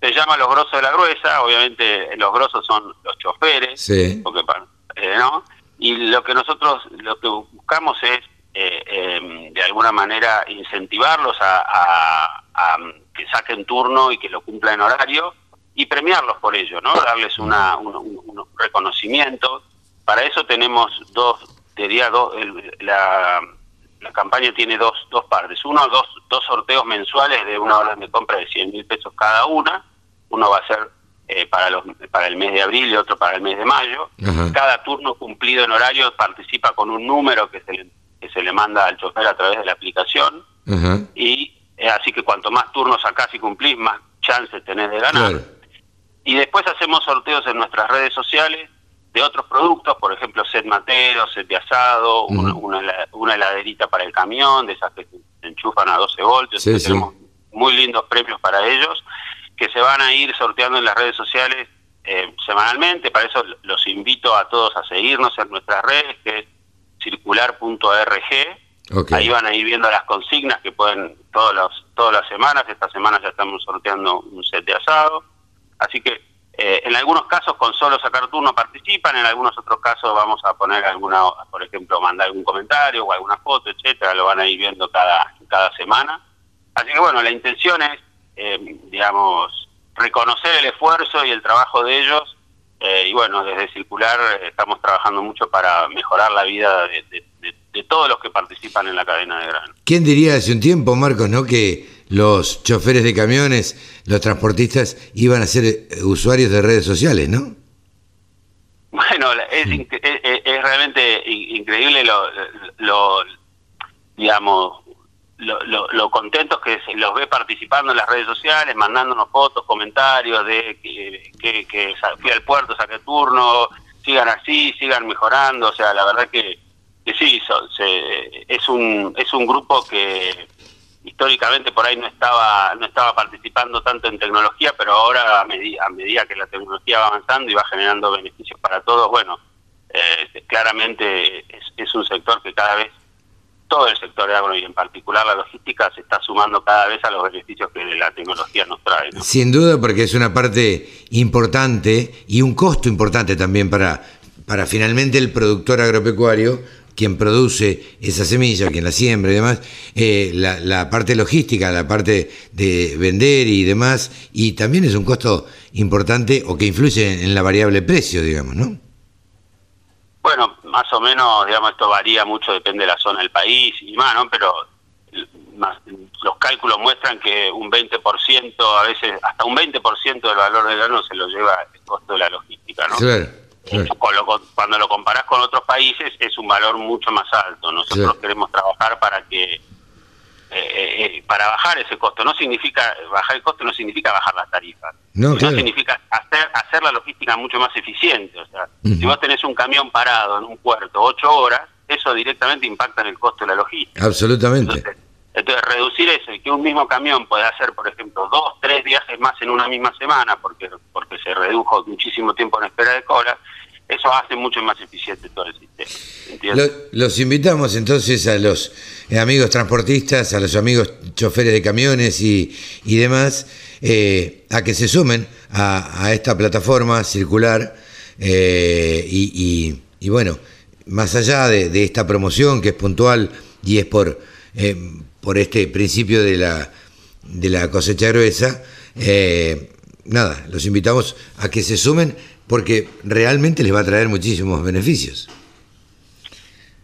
Se llama los grosos de la gruesa, obviamente los grosos son los choferes, sí. porque, eh, ¿no? Y lo que nosotros, lo que buscamos es, em, de alguna manera, incentivarlos a que saquen turno y que lo cumplan en horario y premiarlos por ello, ¿no? Darles una, un, reconocimiento. Para eso tenemos dos, diría dos, la, la campaña tiene dos, dos partes. Uno, dos, dos sorteos mensuales de una orden de compra de 100 mil pesos cada una. Uno va a ser eh, para, los, para el mes de abril y otro para el mes de mayo. Cada turno cumplido en horario participa con un número que se le, que se le manda al chofer a través de la aplicación. Y eh, así que cuanto más turnos sacás y cumplís, más chances tenés de ganar. Y después hacemos sorteos en nuestras redes sociales de otros productos, por ejemplo, set matero, set de asado, una, heladerita para el camión, de esas que se enchufan a 12 voltios. tenemos muy lindos premios para ellos que se van a ir sorteando en las redes sociales eh, semanalmente. Para eso los invito a todos a seguirnos en nuestras redes, que es Ahí van a ir viendo las consignas que pueden todos los, todas las semanas. Esta semana ya estamos sorteando un set de asado. Así que eh, en algunos casos con solo sacar turno participan, en algunos otros casos vamos a poner alguna, por ejemplo, mandar algún comentario o alguna foto, etcétera, lo van a ir viendo cada, cada semana. Así que bueno, la intención es eh, digamos, reconocer el esfuerzo y el trabajo de ellos. Eh, y bueno, desde Circular eh, estamos trabajando mucho para mejorar la vida de, todos los que participan en la cadena de grano.
¿Quién diría hace un tiempo, Marcos, no que los choferes de camiones, los transportistas, iban a ser usuarios de redes sociales, no?
Bueno, es, es, realmente increíble lo, lo, digamos, lo, lo, contentos que se los ve participando en las redes sociales, mandándonos fotos, comentarios de que, que, fui al puerto, saqué turno, sigan así, sigan mejorando, o sea, la verdad que, que sí, es un es un grupo que históricamente por ahí no estaba no estaba participando tanto en tecnología, pero ahora a, medida, a medida que la tecnología va avanzando y va generando beneficios para todos, bueno, eh, claramente es, es un sector que cada vez todo el sector agro y en particular la logística se está sumando cada vez a los beneficios que la tecnología nos trae.
Sin duda, porque es una parte importante y un costo importante también para, para finalmente el productor agropecuario quien produce esa semilla, quien la siembra y demás, eh, la, la, parte logística, la parte de vender y demás, y también es un costo importante o que influye en la variable precio, digamos, ¿no?
Bueno, más o menos, digamos, esto varía mucho, depende de la zona del país y más, ¿no? Pero los cálculos muestran que un 20%, a veces hasta un 20% del valor del grano se lo lleva el costo de la logística, ¿no? Claro, cuando lo comparás con otros países es un valor mucho más alto. Nosotros queremos trabajar para que eh, eh, para bajar ese costo. No significa, bajar el costo no significa bajar las tarifas. No, significa hacer, hacer la logística mucho más eficiente. O sea, si vos tenés un camión parado en un puerto ocho horas, eso directamente impacta en el costo de la logística.
Absolutamente.
Entonces, reducir eso y que un mismo camión pueda hacer, por ejemplo, dos, tres viajes más en una misma semana, porque, porque se redujo muchísimo tiempo en espera de cola, eso hace mucho más eficiente todo el sistema.
los invitamos entonces a los eh, amigos transportistas, a los amigos choferes de camiones y, y demás, eh, a que se sumen a, esta plataforma circular eh, y, y, bueno, más allá de, esta promoción que es puntual y es por, por este principio de la, de la cosecha gruesa, nada, los invitamos a que se sumen porque realmente les va a traer muchísimos beneficios.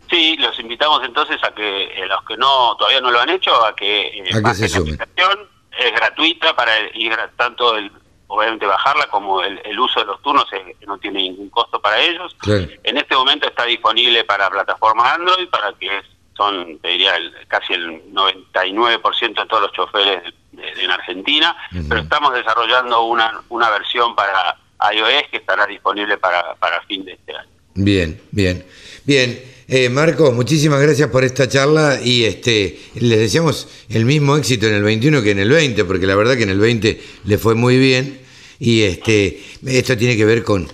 Sí, los invitamos entonces a que eh, los que no todavía no lo han hecho, a que, eh,
a que se sumen.
La aplicación es gratuita para ir tanto el obviamente bajarla como el, uso de los turnos eh, no tiene ningún costo para ellos. En este momento está disponible para plataformas Android, para que son, te diría, casi el 99% de todos los choferes en Argentina, pero estamos desarrollando una, una versión para iOS que estará disponible para, para fin de este año.
Bien, bien. Bien, eh, Marcos, muchísimas gracias por esta charla y este les deseamos el mismo éxito en el 21 que en el 20, porque la verdad que en el 20 le fue muy bien y este esto tiene que ver con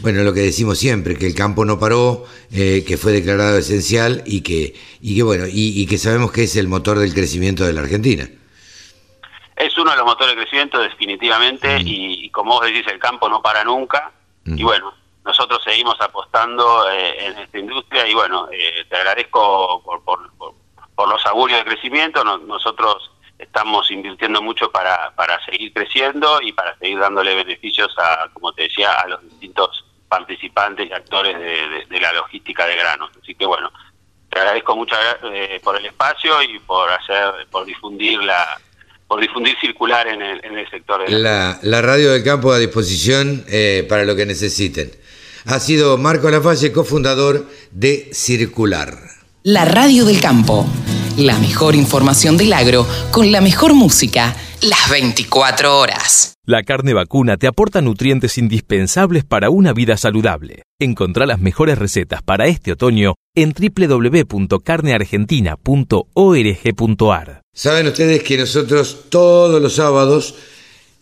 bueno lo que decimos siempre, que el campo no paró, eh, que fue declarado esencial y que y que bueno y que sabemos que es el motor del crecimiento de la Argentina.
Es uno de los motores de crecimiento definitivamente y, como vos decís, el campo no para nunca. Y bueno, nosotros seguimos apostando eh, en esta industria y bueno, eh, te agradezco por, por, los augurios de crecimiento, nosotros estamos invirtiendo mucho para, para seguir creciendo y para seguir dándole beneficios a, como te decía, a los distintos participantes y actores de, la logística de granos. Así que bueno, te agradezco mucho eh, por el espacio y por hacer, por difundir la, por difundir circular en el, en el sector.
la, la, radio del campo a disposición eh, para lo que necesiten. Ha sido Marco Lafalle, cofundador de Circular.
La radio del campo. La mejor información del agro con la mejor música las 24 horas.
La carne vacuna te aporta nutrientes indispensables para una vida saludable. Encontrá las mejores recetas para este otoño en www.carneargentina.org.ar.
Saben ustedes que nosotros todos los sábados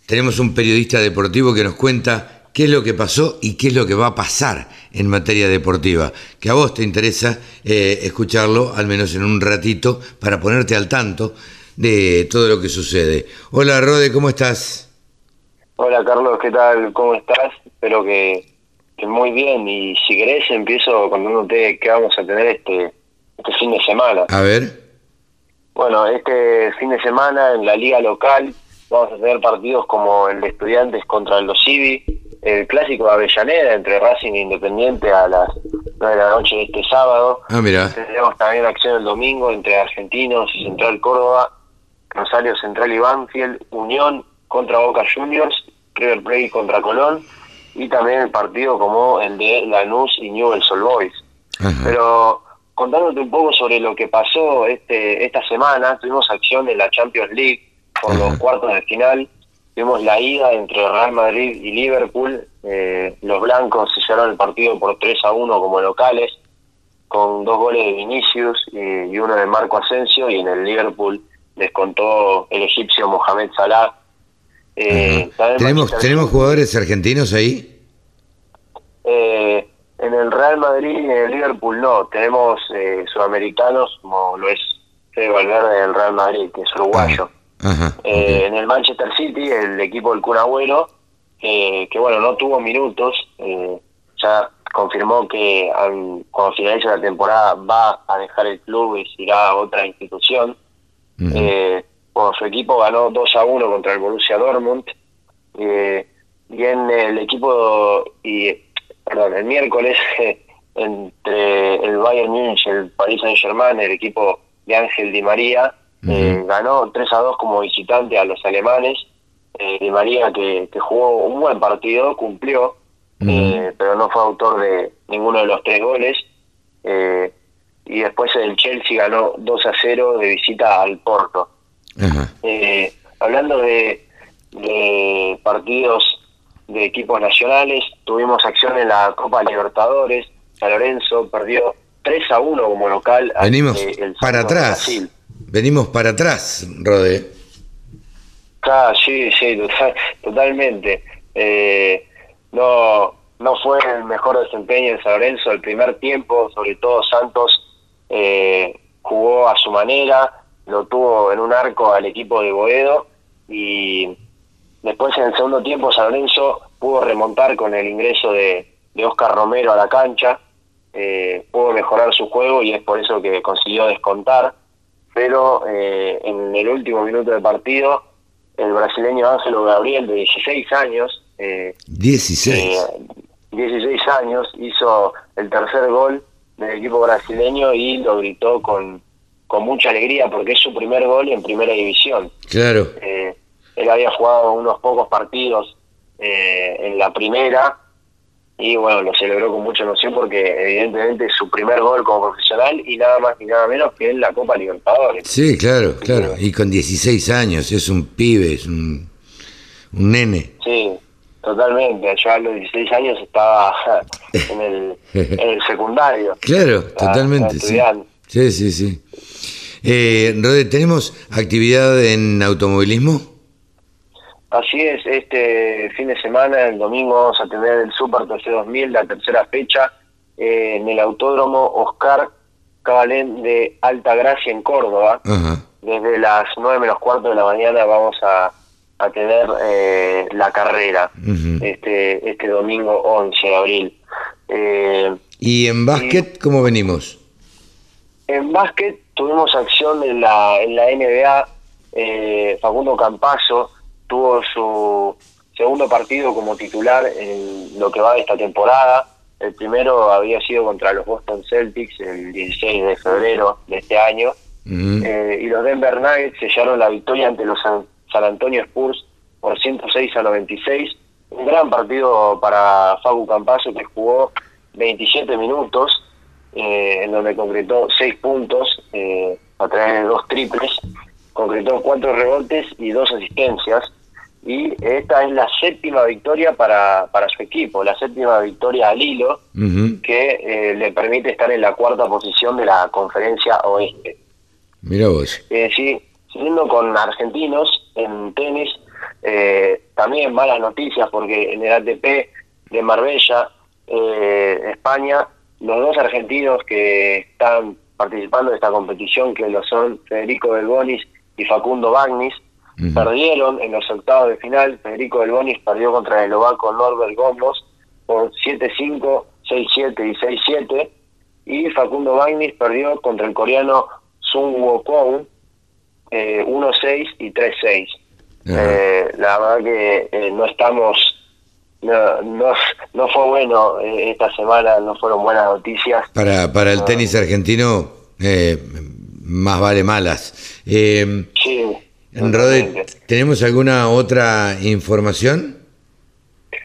tenemos un periodista deportivo que nos cuenta qué es lo que pasó y qué es lo que va a pasar en materia deportiva. Que a vos te interesa eh, escucharlo, al menos en un ratito, para ponerte al tanto de todo lo que sucede. Hola Rode, ¿cómo estás?
Hola Carlos, ¿qué tal? ¿Cómo estás? Espero que, muy bien y si querés empiezo contándote qué vamos a tener este, este fin de semana.
A ver.
Bueno, este fin de semana en la liga local vamos a tener partidos como el de estudiantes contra el Civi, el clásico de Avellaneda entre Racing e Independiente a las 9 de la noche de este sábado.
Ah, mira.
Tenemos también acción el domingo entre Argentinos y Central Córdoba, Rosario Central y Banfield, Unión contra Boca Juniors River Plate contra Colón y también el partido como el de Lanús y Newell's Old Boys. Pero contándote un poco sobre lo que pasó este esta semana, tuvimos acción en la Champions League por los cuartos de final, tuvimos la ida entre Real Madrid y Liverpool, eh, los blancos sellaron el partido por 3 a 1 como locales, con dos goles de Vinicius y, y uno de Marco Asensio, y en el Liverpool descontó el egipcio Mohamed Salah
eh, ¿Tenemos, ¿Tenemos jugadores argentinos ahí?
Eh, en el Real Madrid y en el Liverpool no. Tenemos eh, sudamericanos, como lo es Fede Valverde del Real Madrid, que es uruguayo.
Ah,
en el Manchester City, el equipo del Kun Agüero, que bueno, no tuvo minutos, ya confirmó que cuando finalice la temporada va a dejar el club y se irá a otra institución bueno, su equipo ganó 2 a 1 contra el Borussia Dortmund. Eh, y en el equipo, y perdón, el miércoles, entre el Bayern Múnich y el Paris Saint-Germain, el equipo de Ángel Di María, eh, ganó 3 a 2 como visitante a los alemanes. Eh, Di María, que, jugó un buen partido, cumplió, eh, pero no fue autor de ninguno de los tres goles. Y después el Chelsea ganó 2 a 0 de visita al Porto. Eh, hablando de, partidos de equipos nacionales, tuvimos acción en la Copa Libertadores. San Lorenzo perdió 3 a 1 como local.
Venimos para atrás. Venimos para atrás, Rode.
Ah, sí, sí, totalmente. Eh, no, no fue el mejor desempeño de San Lorenzo el primer tiempo, sobre todo Santos eh, jugó a su manera, lo tuvo en un arco al equipo de Boedo y después en el segundo tiempo San Lorenzo pudo remontar con el ingreso de, de Oscar Romero a la cancha, eh, pudo mejorar su juego y es por eso que consiguió descontar, pero eh, en el último minuto del partido el brasileño Ángelo Gabriel de 16 años,
eh, 16.
16 eh, años, hizo el tercer gol del equipo brasileño y lo gritó con con mucha alegría porque es su primer gol en primera división.
Claro.
Eh, él había jugado unos pocos partidos eh, en la primera y bueno, lo celebró con mucha emoción porque evidentemente es su primer gol como profesional y nada más ni nada menos que en la Copa Libertadores.
Sí, claro, claro. Y con 16 años, es un pibe, es un, un nene.
Sí, totalmente. Yo a los 16 años estaba en el, en el secundario.
Claro, totalmente. Sí. sí, sí, sí. Eh, Rode, ¿tenemos actividad en automovilismo?
Así es, este fin de semana, el domingo, vamos a tener el Super TC 2000, la tercera fecha, eh, en el Autódromo Oscar Cabalén de Alta Gracia en Córdoba. Desde las 9 menos cuarto de la mañana vamos a, a tener eh, la carrera este, este domingo 11 de abril.
Eh, ¿Y en básquet cómo venimos?
En básquet tuvimos acción en la, en la NBA. Eh, Facundo Campazo tuvo su segundo partido como titular en lo que va de esta temporada. El primero había sido contra los Boston Celtics el 16 de febrero de este año. Eh, y los Denver Nuggets sellaron la victoria ante los San Antonio Spurs por 106 a 96. Un gran partido para Facu Campazo que jugó 27 minutos, eh, en donde concretó 6 puntos eh, a través de dos triples, concretó 4 rebotes y 2 asistencias. Y esta es la séptima victoria para, para su equipo, la séptima victoria al hilo, que eh, le permite estar en la cuarta posición de la conferencia oeste.
Mira vos.
Sí, siguiendo con argentinos en tenis, eh, también malas noticias porque en el ATP de Marbella, eh, España, los dos argentinos que están participando de esta competición, que lo son Federico Belbonis y Facundo Bagnis, perdieron en los octavos de final. Federico Belbonis perdió contra el eslovaco Norbert Gomos por 7-5, 6-7 y 6-7. Y Facundo Bagnis perdió contra el coreano Sun Wukong eh, 1-6 y 3-6. Eh, la verdad que eh, no estamos, no, no, no fue bueno eh, esta semana, no fueron buenas noticias.
Para, para el tenis argentino, eh, más vale malas. Eh,
Sí,
Rode. ¿tenemos alguna otra información?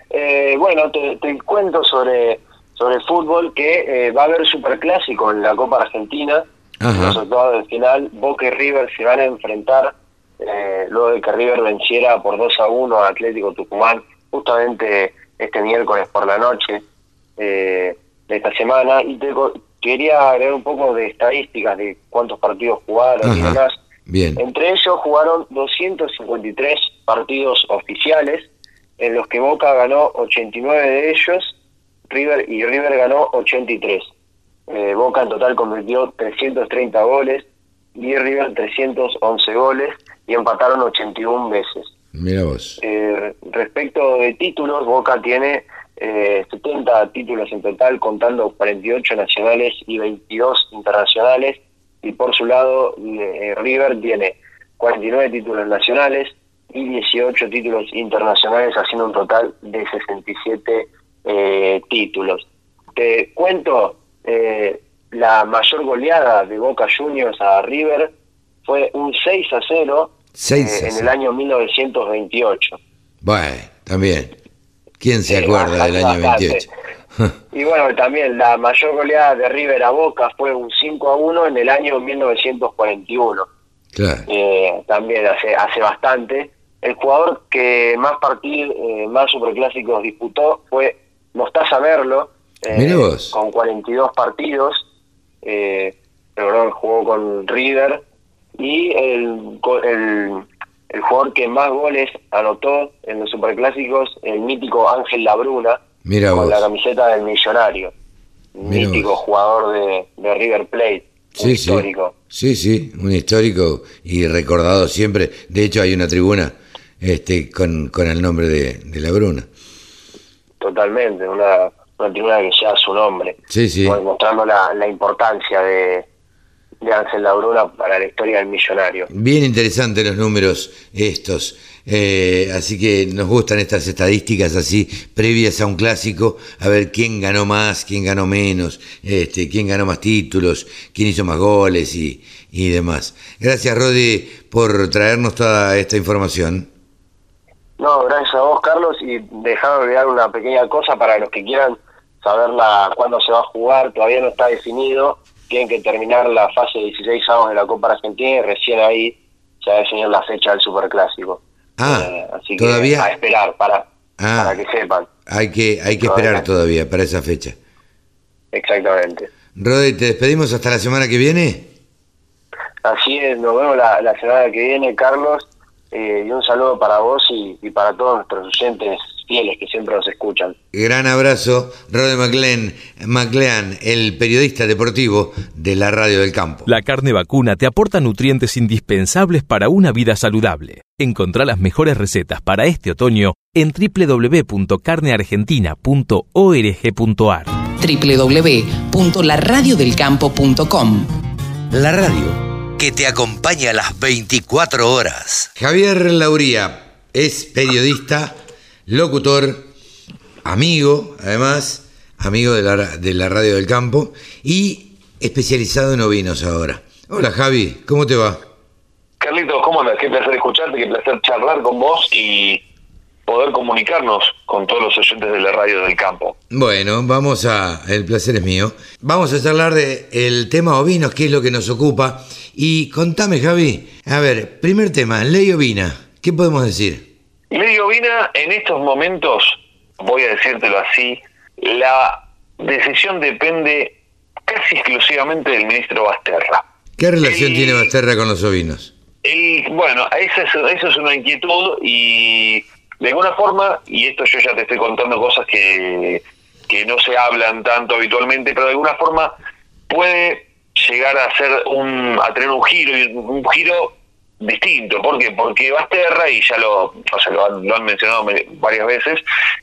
Eh, bueno, te, te cuento sobre sobre el fútbol que va a haber superclásico en la Copa Argentina.
Ajá.
Los octavos de final, Boca y River se van a enfrentar eh, luego de que River venciera por 2 a 1 a Atlético Tucumán, justamente este miércoles por la noche eh, de esta semana. Y te quería agregar un poco de estadísticas de cuántos partidos jugaron y demás.
Bien.
Entre ellos jugaron 253 partidos oficiales, en los que Boca ganó 89 de ellos, River y River ganó 83. Eh, Boca en total convirtió 330 goles y River 311 goles y empataron 81 veces.
Mira vos.
Eh, respecto de títulos, Boca tiene eh, 70 títulos en total, contando 48 nacionales y 22 internacionales. Y por su lado, eh, River tiene 49 títulos nacionales y 18 títulos internacionales, haciendo un total de 67 eh, títulos. Te cuento, eh, la mayor goleada de Boca Juniors a River fue un 6 a 0
6 a
eh, en
0.
el año 1928.
Bueno, también. ¿Quién se
Sí,
acuerda del año
bastante.
28?
Y bueno, también la mayor goleada de River a Boca fue un 5 a 1 en el año 1941.
claro.
Eh, también hace hace bastante. El jugador que más partidos, más superclásicos disputó fue Mostaza Merlo, eh,
Mira vos.
con 42 partidos. Eh, pero no, jugó con River. Y el, el, el jugador que más goles anotó en los superclásicos, el mítico Ángel Labruna,
Mira
con
vos.
la camiseta del millonario.
Mira
mítico
vos.
jugador de, de River Plate. un
Sí, sí.
histórico.
Sí, sí, un histórico y recordado siempre. De hecho, hay una tribuna este, con, con el nombre de, de la Bruna.
Totalmente, una, una tribuna que su nombre.
Sí, sí.
Mostrando la, la importancia de, de Ángel Labruna para la historia del millonario.
Bien interesantes los números estos. Eh, así que nos gustan estas estadísticas así previas a un clásico, a ver quién ganó más, quién ganó menos, este, quién ganó más títulos, quién hizo más goles y, y demás. Gracias Rodi por traernos toda esta información.
No, gracias a vos, Carlos, y dejame olvidar una pequeña cosa para los que quieran saber la, cuándo se va a jugar, todavía no está definido, tienen que terminar la fase 16 avos de la Copa Argentina y recién ahí se va a definir la fecha del Superclásico.
Ah,
Eh, así
todavía-
que a esperar para,
Ah.
para que sepan.
Hay que, hay que esperar todavía para esa fecha.
Exactamente.
Rodi, ¿te despedimos hasta la semana que viene?
Así es, nos vemos la, la semana que viene, Carlos, eh, y un saludo para vos y, y para todos nuestros oyentes fieles que siempre nos escuchan.
Gran abrazo, Rode McLean, McLean, el periodista deportivo de la Radio del Campo.
La carne vacuna te aporta nutrientes indispensables para una vida saludable. Encontrá las mejores recetas para este otoño en www.carneargentina.org.ar.
www.laradiodelcampo.com
La radio que te acompaña a las 24 horas. Javier Lauría es periodista, locutor, amigo, además, amigo de la, de la Radio del Campo y especializado en ovinos ahora. Hola Javi, ¿cómo te va?
Carlitos, ¿cómo andas? qué placer escucharte, qué placer charlar con vos y poder comunicarnos con todos los oyentes de la radio del campo.
Bueno, vamos a, el placer es mío. Vamos a charlar de el tema ovinos, que es lo que nos ocupa. Y contame, Javi, a ver, primer tema, ley ovina, ¿qué podemos decir?
Ley ovina, en estos momentos, voy a decírtelo así, la decisión depende casi exclusivamente del ministro Basterra.
¿Qué relación tiene Basterra con los ovinos?
bueno, eso es, eso es una inquietud y de alguna forma, y esto yo ya te estoy contando cosas que, que no se hablan tanto habitualmente, pero de alguna forma puede llegar a ser un, a tener un giro, un giro distinto. ¿Por qué? Porque Basterra, y ya lo, o sea, lo, han, lo han mencionado varias veces,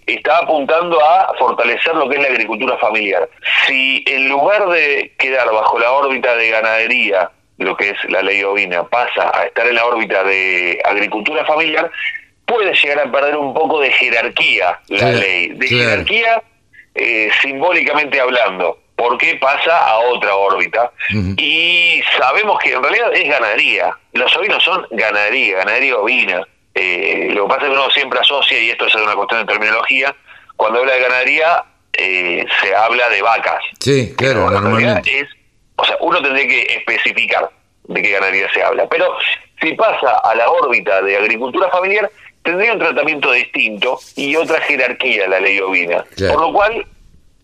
está apuntando a fortalecer lo que es la agricultura familiar. Si en lugar de quedar bajo la órbita de ganadería, lo que es la ley ovina, pasa a estar en la órbita de agricultura familiar, puede llegar a perder un poco de jerarquía la ley, de jerarquía eh, simbólicamente hablando, porque pasa a otra órbita. Y sabemos que en realidad es ganadería, los ovinos son ganadería, ganadería ovina. Eh, lo que pasa es que uno siempre asocia, y esto es una cuestión de terminología, cuando habla de ganadería eh, se habla de vacas.
Sí, claro,
normalmente. Es, o sea, uno tendría que especificar de qué ganadería se habla. Pero si pasa a la órbita de agricultura familiar, tendría un tratamiento distinto y otra jerarquía la ley ovina. Por lo cual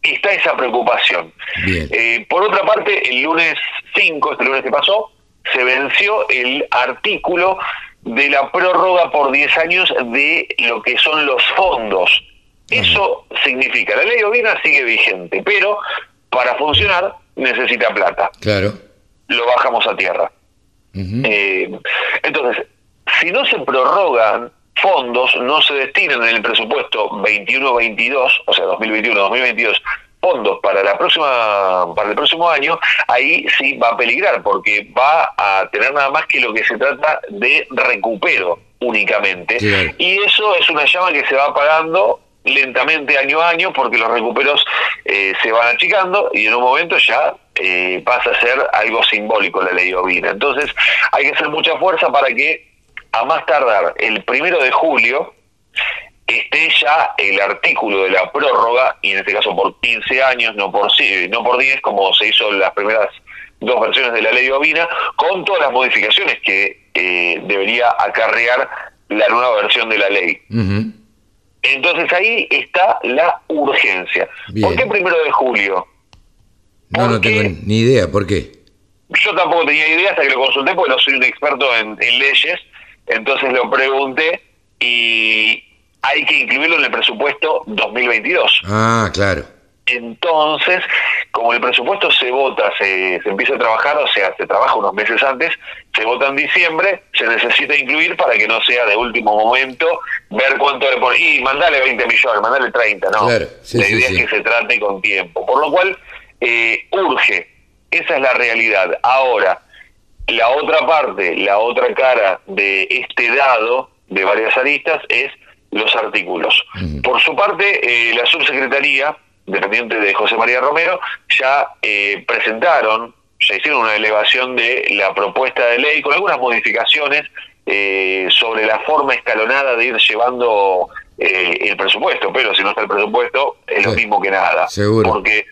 está esa preocupación. Eh, por otra parte, el lunes 5, este lunes que pasó, se venció el artículo de la prórroga por 10 años de lo que son los fondos. Eso significa, la ley ovina sigue vigente, pero para funcionar necesita plata.
Claro.
Lo bajamos a tierra. Eh, entonces, si no se prorrogan fondos no se destinan en el presupuesto 21-22, o sea, 2021-2022, fondos para la próxima para el próximo año, ahí sí va a peligrar porque va a tener nada más que lo que se trata de recupero únicamente. Y eso es una llama que se va apagando lentamente año a año porque los recuperos eh, se van achicando y en un momento ya eh, pasa a ser algo simbólico la ley ovina. Entonces hay que hacer mucha fuerza para que a más tardar el primero de julio esté ya el artículo de la prórroga, y en este caso por 15 años, no por, no por 10, como se hizo en las primeras dos versiones de la ley ovina, con todas las modificaciones que eh, debería acarrear la nueva versión de la ley. Entonces ahí está la urgencia. ¿Por qué primero de julio?
No, no tengo ni idea, ¿por qué?
Yo tampoco tenía idea hasta que lo consulté porque no soy un experto en leyes, entonces lo pregunté y hay que incluirlo en el presupuesto 2022.
Ah, claro.
Entonces, como el presupuesto se vota, se, se, empieza a trabajar, o sea, se trabaja unos meses antes, se vota en diciembre, se necesita incluir para que no sea de último momento ver cuánto le. Y mandale 20 millones, mandale 30, ¿no?
Claro,
la idea es que se trate con tiempo. Por lo cual, eh, urge. Esa es la realidad. Ahora, la otra parte, la otra cara de este dado de varias aristas es los artículos. Por su parte, eh, la subsecretaría, dependiente de José María Romero, ya eh, presentaron, ya hicieron una elevación de la propuesta de ley con algunas modificaciones eh, sobre la forma escalonada de ir llevando el presupuesto, pero si no está el presupuesto es lo mismo que nada.
Seguro.
Porque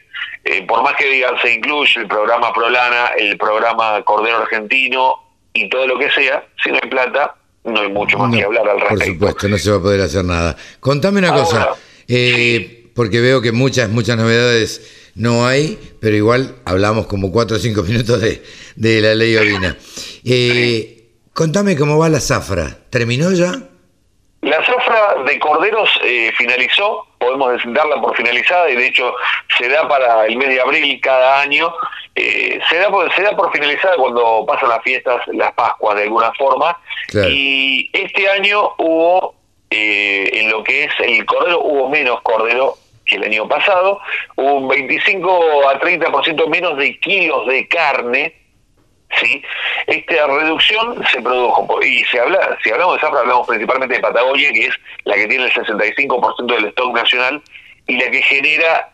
eh, por más que digan se incluye el programa Prolana, el programa Cordero Argentino y todo lo que sea, si no hay plata, no hay mucho más que hablar al respecto.
Por supuesto, no se va a poder hacer nada. Contame una cosa, eh, porque veo que muchas, muchas novedades no hay, pero igual hablamos como cuatro o cinco minutos de, de la ley ovina. Eh, contame cómo va la zafra, ¿terminó ya?
La zafra de corderos eh, finalizó, podemos darla por finalizada y de hecho se da para el mes de abril cada año. Eh, se, da por, se da por finalizada cuando pasan las fiestas, las Pascuas de alguna forma. Y este año hubo, eh, en lo que es el cordero, hubo menos cordero que el año pasado. Hubo un 25 a 30% menos de kilos de carne ¿sí? Esta reducción se produjo, y si, habla, si hablamos de zafra, hablamos principalmente de Patagonia, que es la que tiene el 65% del stock nacional y la que genera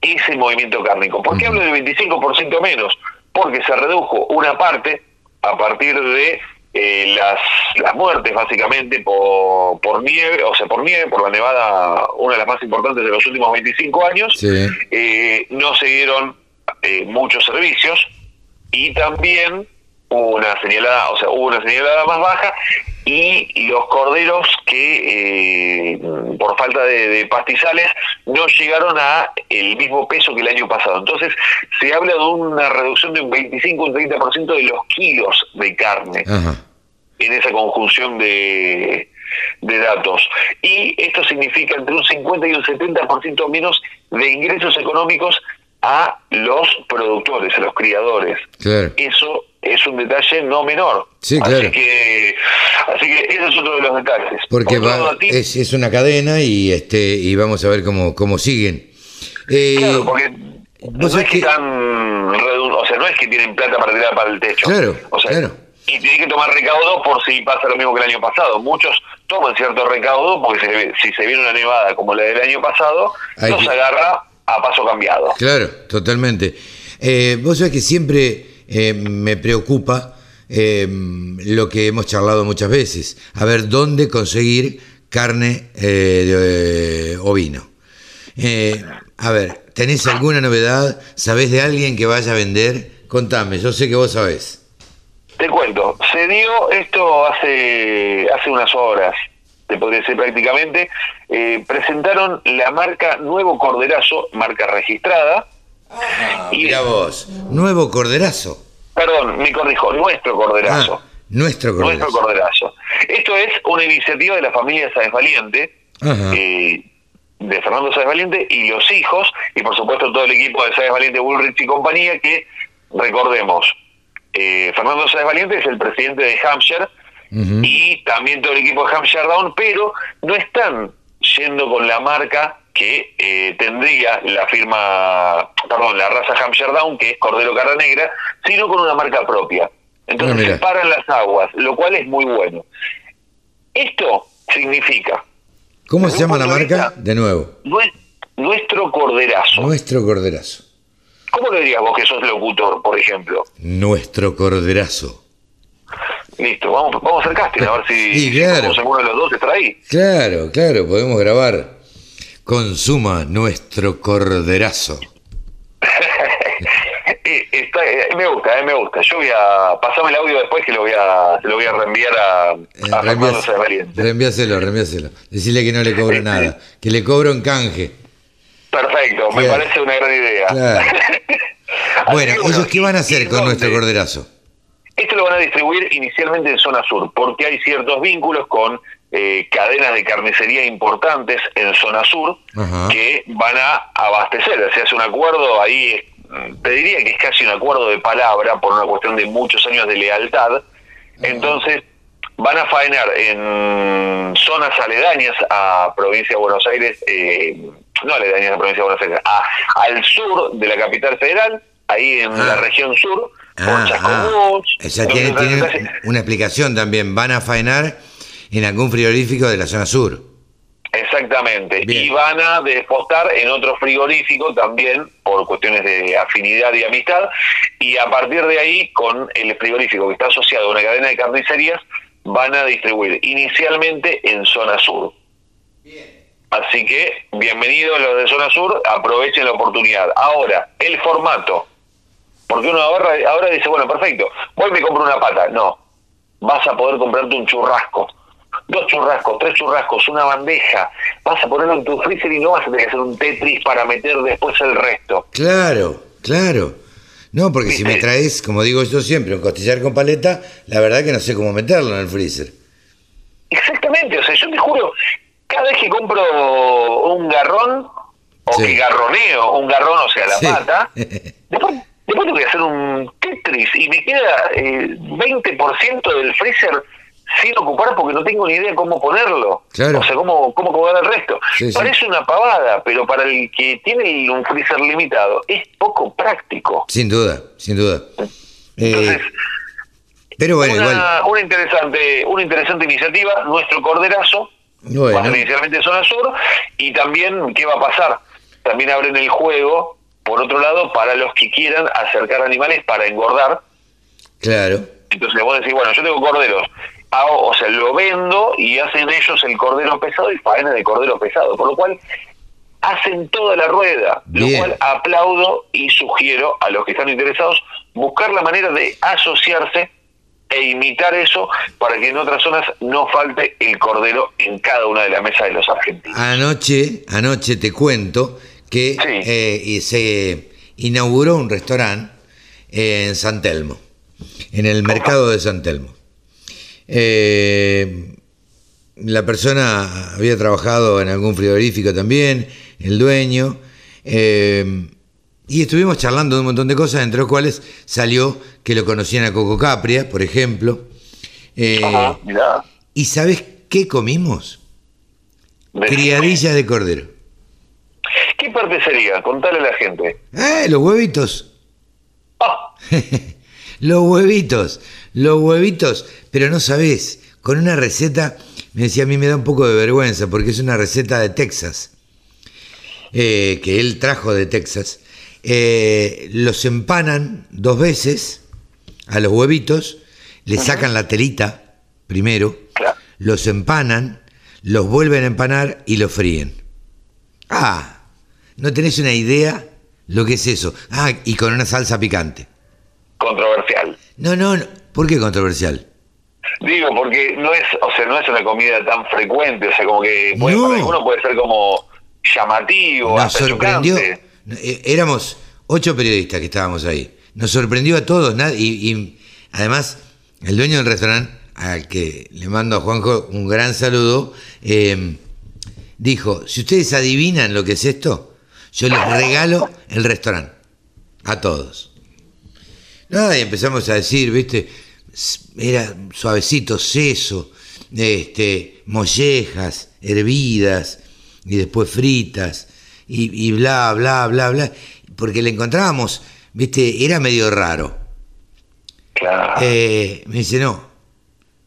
ese movimiento cárnico. ¿Por qué hablo del 25% menos? Porque se redujo una parte a partir de eh, las, las muertes básicamente por, por nieve, o sea, por nieve, por la nevada, una de las más importantes de los últimos 25 años, eh, no se dieron eh, muchos servicios y también una señalada, o sea, hubo una señalada más baja y los corderos que eh, por falta de, pastizales no llegaron a el mismo peso que el año pasado. Entonces se habla de una reducción de un 25 un 30% de los kilos de carne en esa conjunción de, de datos. Y esto significa entre un 50 y un 70% menos de ingresos económicos a los productores, a los criadores. Eso es un detalle no menor.
Sí, claro.
Así que, así que ese es otro de los detalles.
Porque va, es, es, una cadena y este y vamos a ver cómo, cómo siguen.
Eh, claro, porque no es que, están o sea, no es que tienen plata para tirar para el techo.
Claro,
o sea,
claro.
Y tienen que tomar recaudo por si pasa lo mismo que el año pasado. Muchos toman cierto recaudo porque si se viene una nevada como la del año pasado, no se agarra a paso cambiado.
Claro, totalmente. Eh, vos sabés que siempre eh, me preocupa eh, lo que hemos charlado muchas veces, a ver dónde conseguir carne de ovino. a ver, ¿tenés alguna novedad? ¿Sabés de alguien que vaya a vender? Contame, yo sé que vos sabés.
Te cuento, se dio esto hace, hace unas horas te podría decir prácticamente, eh, presentaron la marca Nuevo Corderazo, marca registrada.
Ah, y, mira vos, Nuevo Corderazo.
Perdón, me corrijo, Nuestro Corderazo.
Ah, nuestro Corderazo.
Nuestro Corderazo. Esto es una iniciativa de la familia Sáez Valiente, eh, de Fernando Sáez Valiente y los hijos, y por supuesto todo el equipo de Sáez Valiente, Bullrich y compañía, que recordemos, eh, Fernando Sáez Valiente es el presidente de Hampshire, y también todo el equipo de Hampshire Down, pero no están yendo con la marca que eh, tendría la firma, perdón, la raza Hampshire Down, que es Cordero Cara Negra, sino con una marca propia. Entonces se paran las aguas, lo cual es muy bueno. Esto significa...
¿Cómo se llama la marca? De nuevo.
Nuestro Corderazo.
Nuestro Corderazo.
¿Cómo lo dirías vos que sos locutor, por ejemplo?
Nuestro Corderazo.
Listo, vamos, vamos a hacer casting a ver si,
claro.
de los dos está ahí.
Claro, claro, podemos grabar. Consuma nuestro corderazo.
Eh, eh, me gusta, eh, me gusta. Yo voy a pasarme el audio después que lo voy a, lo voy a reenviar a, a
Reenviáselo, reenviáselo. Decirle que no le cobro nada, que le cobro en canje.
Perfecto, me parece una gran idea.
bueno, ¿ellos qué van a hacer con nuestro corderazo?
Esto lo van a distribuir inicialmente en zona sur, porque hay ciertos vínculos con eh, cadenas de carnicería importantes en zona sur que van a abastecer. Se hace un acuerdo ahí, mm, te diría que es casi un acuerdo de palabra por una cuestión de muchos años de lealtad. Entonces, van a faenar en zonas aledañas a provincia de Buenos Aires, eh, no aledañas a provincia de Buenos Aires, al sur de la capital federal, ahí en la región sur,
Ah, ah. Esa tiene, una explicación también. Van a faenar en algún frigorífico de la zona sur.
Exactamente. Y van a despostar en otro frigorífico también por cuestiones de afinidad y amistad. Y a partir de ahí, con el frigorífico que está asociado a una cadena de carnicerías, van a distribuir inicialmente en zona sur. Así que, bienvenidos los de zona sur, aprovechen la oportunidad. Ahora, el formato porque uno ahora, ahora dice, bueno, perfecto, voy y me compro una pata. No, vas a poder comprarte un churrasco. Dos churrascos, tres churrascos, una bandeja. Vas a ponerlo en tu freezer y no vas a tener que hacer un Tetris para meter después el resto.
Claro, claro. No, porque si me traes, como digo yo siempre, un costillar con paleta, la verdad que no sé cómo meterlo en el freezer.
Exactamente, o sea, yo te juro, cada vez que compro un garrón, o que garroneo un garrón, o sea, la pata, después Después tengo que hacer un Tetris y me queda eh, 20% del freezer sin ocupar porque no tengo ni idea cómo ponerlo. O sea, cómo, cómo acomodar el resto. Parece una pavada, pero para el que tiene un freezer limitado es poco práctico.
Sin duda, sin duda.
Entonces, eh,
pero bueno,
una,
igual.
una interesante, una interesante iniciativa, nuestro corderazo, bueno. inicialmente zona sur, y también, ¿qué va a pasar? También abren el juego por otro lado, para los que quieran acercar animales para engordar.
Claro,
Entonces vos decís, bueno, yo tengo corderos, hago, o sea, lo vendo y hacen ellos el cordero pesado y faena de cordero pesado, por lo cual hacen toda la rueda, lo cual aplaudo y sugiero a los que están interesados buscar la manera de asociarse e imitar eso para que en otras zonas no falte el cordero en cada una de las mesas de los argentinos.
Anoche, anoche te cuento que
Sí.
eh, y se inauguró un restaurante en San Telmo, en el mercado de San Telmo. Eh, la persona había trabajado en algún frigorífico también, el dueño, eh, y estuvimos charlando de un montón de cosas, entre las cuales salió que lo conocían a Coco Capria, por ejemplo. Eh,
Ajá.
¿Y sabes qué comimos? Criadillas de cordero.
¿Qué parte sería? Contale a la gente.
¡Eh, los huevitos!
Ah,
Los huevitos, los huevitos, pero no sabés, con una receta, me decía, a mí me da un poco de vergüenza, porque es una receta de Texas, eh, que él trajo de Texas. Eh, los empanan dos veces a los huevitos, le sacan la telita primero,
claro.
los empanan, los vuelven a empanar y los fríen. Ah, no tenés una idea lo que es eso. Ah, y con una salsa picante.
Controversial.
No, no, no. ¿Por qué controversial?
Digo, porque no es, o sea, no es una comida tan frecuente, o sea, como que puede,
No.
para algunos puede ser como llamativo,
Nos
hasta
sorprendió.
chocante.
Eh, Éramos ocho periodistas que estábamos ahí. Nos sorprendió a todos. Y, y además, el dueño del restaurante, al que le mando a Juanjo un gran saludo, eh, dijo, si ustedes adivinan lo que es esto, yo les regalo el restaurante. A todos. Nada, y empezamos a decir, viste, era suavecito, seso, este, mollejas, hervidas, y después fritas, y, y bla, bla, bla, bla, porque le encontrábamos, viste, era medio raro.
Claro.
Eh, me dice, no,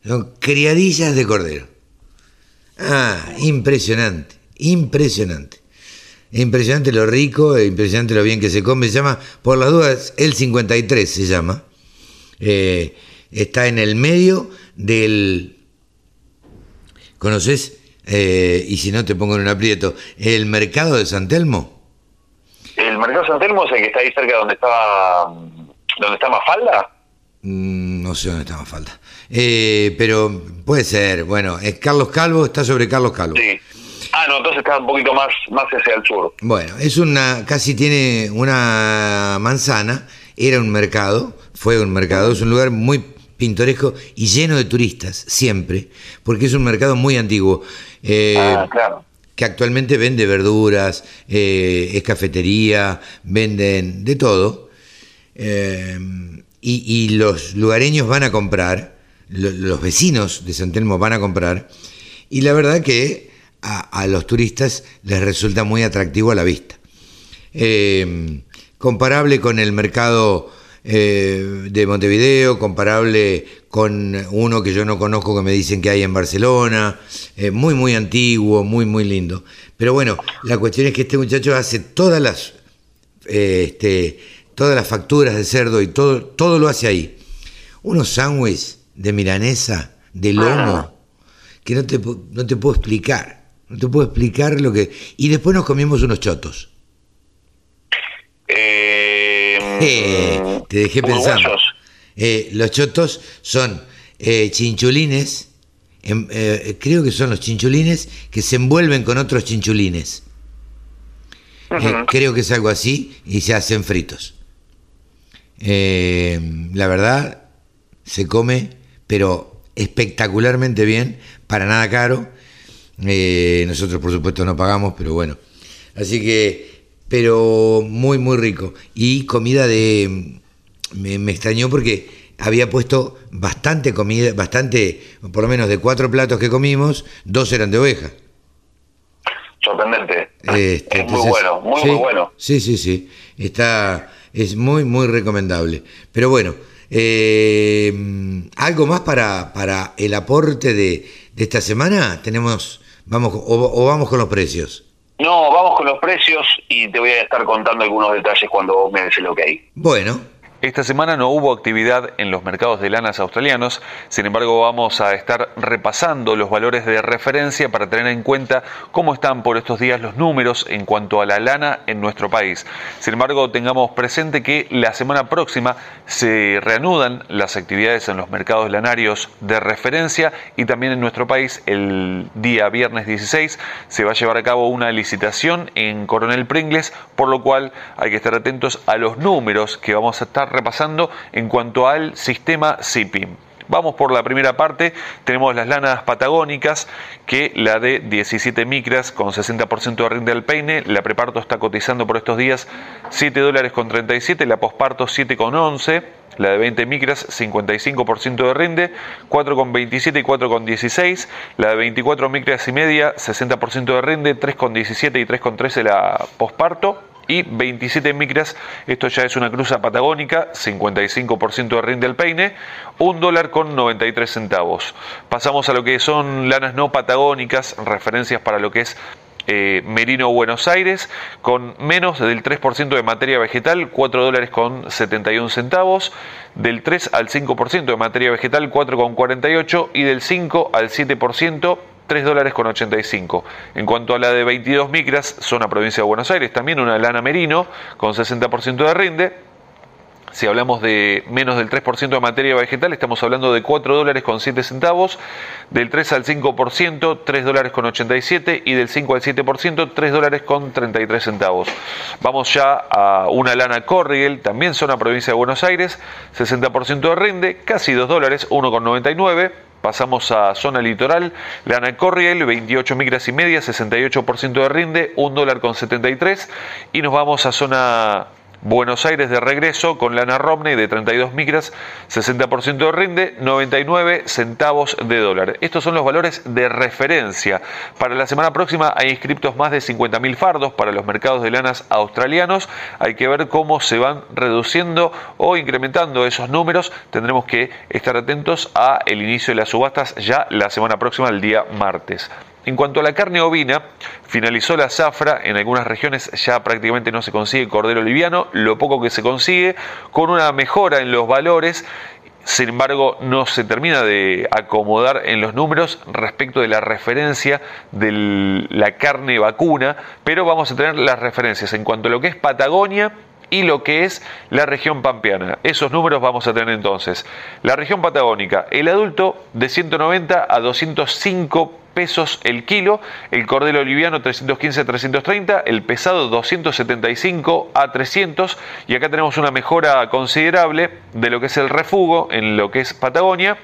son criadillas de cordero. Ah, impresionante, impresionante. Impresionante lo rico, impresionante lo bien que se come. Se llama, por las dudas, el 53 se llama. Eh, está en el medio del... ¿Conoces? Eh, y si no te pongo en un aprieto, el mercado de San Telmo.
¿El mercado San Telmo es el que está ahí cerca donde estaba, donde está Mafalda?
Mm, No sé dónde está falta. Eh, pero puede ser, bueno, es Carlos Calvo, está sobre Carlos Calvo.
Sí. Ah, no, entonces está un poquito más, más hacia el sur.
Bueno, es una, casi tiene una manzana, era un mercado, fue un mercado, es un lugar muy pintoresco y lleno de turistas, siempre, porque es un mercado muy antiguo. eh,
ah, claro.
que actualmente vende verduras, eh, es cafetería, venden de todo. Eh, y, y los lugareños van a comprar, lo- los vecinos de San Telmo van a comprar, y la verdad que a, a los turistas les resulta muy atractivo a la vista. Eh, comparable con el mercado eh, de Montevideo, comparable con uno que yo no conozco que me dicen que hay en Barcelona, eh, muy muy antiguo, muy muy lindo. Pero bueno, la cuestión es que este muchacho hace todas las este, todas las facturas de cerdo y todo, todo lo hace ahí. Unos sándwiches de milanesa, de lomo, que no te, no te puedo explicar. No te puedo explicar lo que... Y después nos comimos unos chotos.
Eh,
Eh, te dejé pensando. Eh, los chotos son eh, chinchulines, em- eh, creo que son los chinchulines que se envuelven con otros chinchulines. Creo que es algo así y se hacen fritos. La verdad, se come, pero espectacularmente bien, para nada caro. Eh, nosotros, por supuesto, no pagamos, pero bueno. Así que, pero muy, muy rico. Y comida de. Me, me extrañó porque había puesto bastante comida, bastante, por lo menos de cuatro platos que comimos, dos eran de oveja.
Sorprendente.
Este,
es muy bueno, muy,
sí,
muy bueno.
Sí, sí, sí. Está, es muy, muy recomendable. Pero bueno, eh, algo más para, para el aporte de, de esta semana. Tenemos, vamos, o, o vamos con los precios.
No, vamos con los precios y te voy a estar contando algunos detalles cuando vos me des el ok.
Bueno,
Esta semana no hubo actividad en los mercados de lanas australianos, sin embargo vamos a estar repasando los valores de referencia para tener en cuenta cómo están por estos días los números en cuanto a la lana en nuestro país. Sin embargo, tengamos presente que la semana próxima se reanudan las actividades en los mercados lanarios de referencia y también en nuestro país el día viernes 16 se va a llevar a cabo una licitación en Coronel Pringles, por lo cual hay que estar atentos a los números que vamos a estar repasando en cuanto al sistema SIPIM. Vamos por la primera parte, tenemos las lanas patagónicas, que la de 17 micras con 60% de rinde al peine, la preparto está cotizando por estos días 7 dólares con 37, la posparto 7 con 11, la de 20 micras 55% de rinde, 4,27 y 4,16, la de 24 micras y media 60% de rinde, 3,17 y 3,13 la posparto y 27 micras, esto ya es una cruza patagónica, 55% de rinde al peine, un dólar con 93 centavos. Pasamos a lo que son lanas no patagónicas, referencias para lo que es eh, Merino Buenos Aires, con menos del 3% de materia vegetal, 4 dólares con 71 centavos, del 3 al 5% de materia vegetal, 4,48 y del 5 al 7%, 3 dólares con 85. En cuanto a la de 22 micras, zona provincia de Buenos Aires, también una lana merino con 60% de rinde. Si hablamos de menos del 3% de materia vegetal, estamos hablando de 4 dólares con 7 centavos, del 3 al 5%, 3 dólares con 87 y del 5 al 7%, 3 dólares con 33 centavos. Vamos ya a una lana Corriel, también zona provincia de Buenos Aires, 60% de rinde, casi 2 dólares, 1,99 Pasamos a zona litoral, lana Corriel, 28 micras y media, 68% de rinde, 1 dólar con 73. Y nos vamos a zona Buenos Aires de regreso con lana Romney de 32 micras, 60% de rinde, 99 centavos de dólar. Estos son los valores de referencia. Para la semana próxima hay inscriptos más de 50.000 fardos para los mercados de lanas australianos. Hay que ver cómo se van reduciendo o incrementando esos números. Tendremos que estar atentos a el inicio de las subastas ya la semana próxima, el día martes. En cuanto a la carne ovina, finalizó la zafra, en algunas regiones ya prácticamente no se consigue cordero liviano, lo poco que se consigue, con una mejora en los valores, sin embargo no se termina de acomodar en los números respecto de la referencia de la carne vacuna, pero vamos a tener las referencias en cuanto a lo que es Patagonia, y lo que es la región pampeana. Esos números vamos a tener entonces. La región patagónica, el adulto de 190 a 205 pesos el kilo, el cordero liviano 315 a 330, el pesado 275 a 300 y acá tenemos una mejora considerable de lo que es el refugo en lo que es Patagonia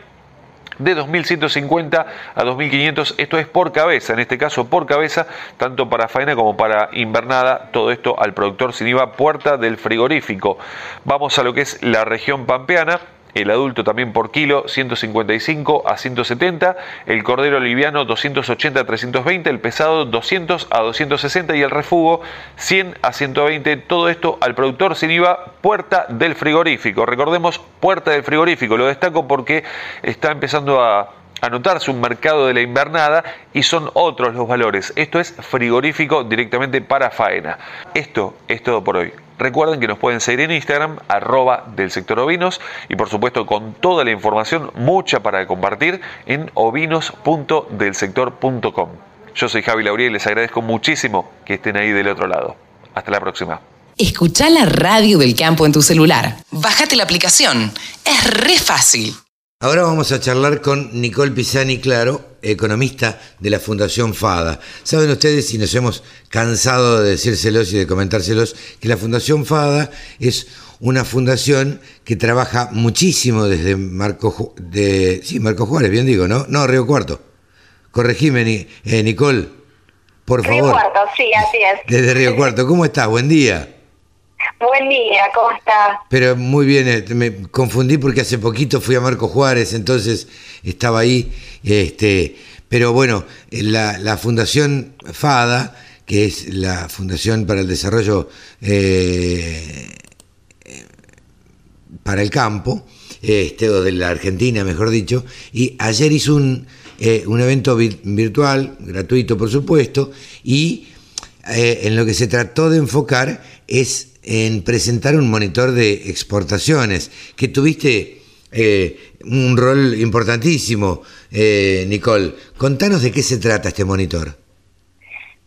de 2.150 a 2.500, esto es por cabeza, en este caso por cabeza, tanto para faena como para invernada, todo esto al productor sin IVA, puerta del frigorífico. Vamos a lo que es la región pampeana, el adulto también por kilo 155 a 170, el cordero liviano 280 a 320, el pesado 200 a 260 y el refugo 100 a 120, todo esto al productor sin IVA, puerta del frigorífico. Recordemos, puerta del frigorífico, lo destaco porque está empezando a anotarse un mercado de la invernada y son otros los valores. Esto es frigorífico directamente para faena. Esto es todo por hoy. Recuerden que nos pueden seguir en Instagram, arroba del sector ovinos, y por supuesto con toda la información, mucha para compartir, en ovinos.delsector.com. Yo soy Javi Lauriel y les agradezco muchísimo que estén ahí del otro lado. Hasta la próxima.
Escucha la radio del campo en tu celular. Bájate la aplicación. Es re fácil.
Ahora vamos a charlar con Nicole Pisani, claro, economista de la Fundación FADA. Saben ustedes, y nos hemos cansado de decírselos y de comentárselos, que la Fundación FADA es una fundación que trabaja muchísimo desde Marco, de, sí, Marco Juárez, bien digo, ¿no? No, Río Cuarto. Corregime, eh, Nicole, por favor.
Río Cuarto, sí, así es.
Desde Río Cuarto, ¿cómo estás? Buen día.
Buen día, ¿cómo estás?
Pero muy bien, eh, me confundí porque hace poquito fui a Marco Juárez, entonces estaba ahí. Este, pero bueno, eh, la, la Fundación FADA, que es la Fundación para el Desarrollo eh, para el Campo, este, o de la Argentina, mejor dicho, y ayer hizo un, un evento virtual, gratuito por supuesto, y eh, en lo que se trató de enfocar es en presentar un monitor de exportaciones, que tuviste eh, un rol importantísimo, eh, Nicole. Contanos de qué se trata este monitor.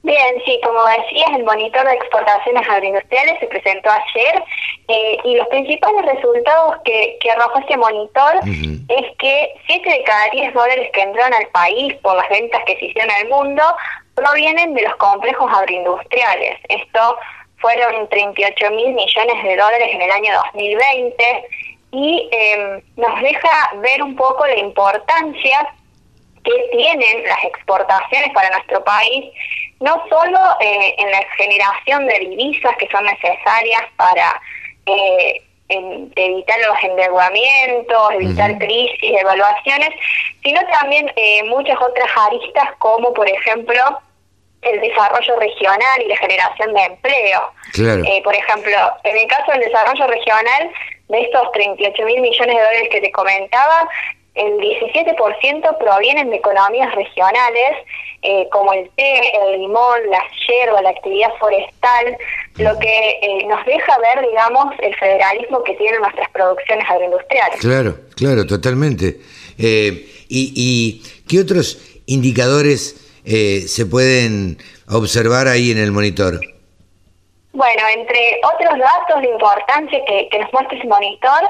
Bien, sí, como decías, el monitor de exportaciones agroindustriales se presentó ayer eh, y los principales resultados que, que arrojó este monitor es que 7 de cada 10 dólares que entraron al país por las ventas que se hicieron al mundo provienen de los complejos agroindustriales. Esto fueron 38 mil millones de dólares en el año 2020 y eh, nos deja ver un poco la importancia que tienen las exportaciones para nuestro país, no solo eh, en la generación de divisas que son necesarias para eh, evitar los endeudamientos, evitar crisis, evaluaciones, sino también eh, muchas otras aristas como, por ejemplo, el desarrollo regional y la generación de empleo. por ejemplo, en el caso del desarrollo regional, de estos 38 mil millones de dólares que te comentaba, el 17% provienen de economías regionales, eh, como el té, el limón, la hierba, la actividad forestal, lo que eh, nos deja ver, digamos, el federalismo que tienen nuestras producciones agroindustriales.
Claro, claro, totalmente. Eh, y, ¿Y qué otros indicadores se pueden observar ahí en el monitor?
Bueno, entre otros datos de importancia que, que nos muestra ese monitor,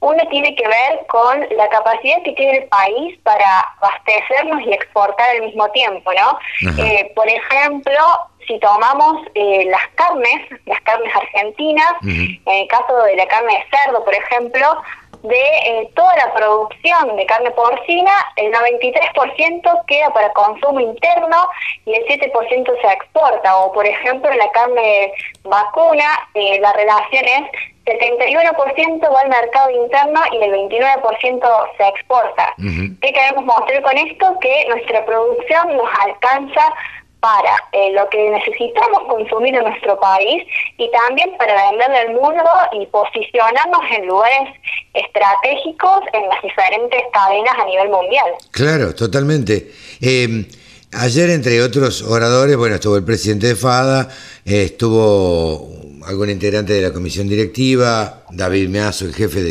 uno tiene que ver con la capacidad que tiene el país para abastecernos y exportar al mismo tiempo, ¿no? Eh, por ejemplo, si tomamos eh, las carnes, las carnes argentinas, en el caso de la carne de cerdo, por ejemplo, de eh, toda la producción de carne porcina, el 93% queda para consumo interno y el 7% se exporta. O, por ejemplo, la carne vacuna, eh, la relación es 71% va al mercado interno y el 29% se exporta. ¿Qué queremos mostrar con esto? Que nuestra producción nos alcanza para eh, lo que necesitamos consumir en nuestro país y también para venderle al mundo y posicionarnos en lugares estratégicos en las diferentes cadenas a nivel mundial.
Claro, totalmente. Eh, ayer, entre otros oradores, bueno, estuvo el presidente de FADA, estuvo algún integrante de la comisión directiva, David Meazo, el jefe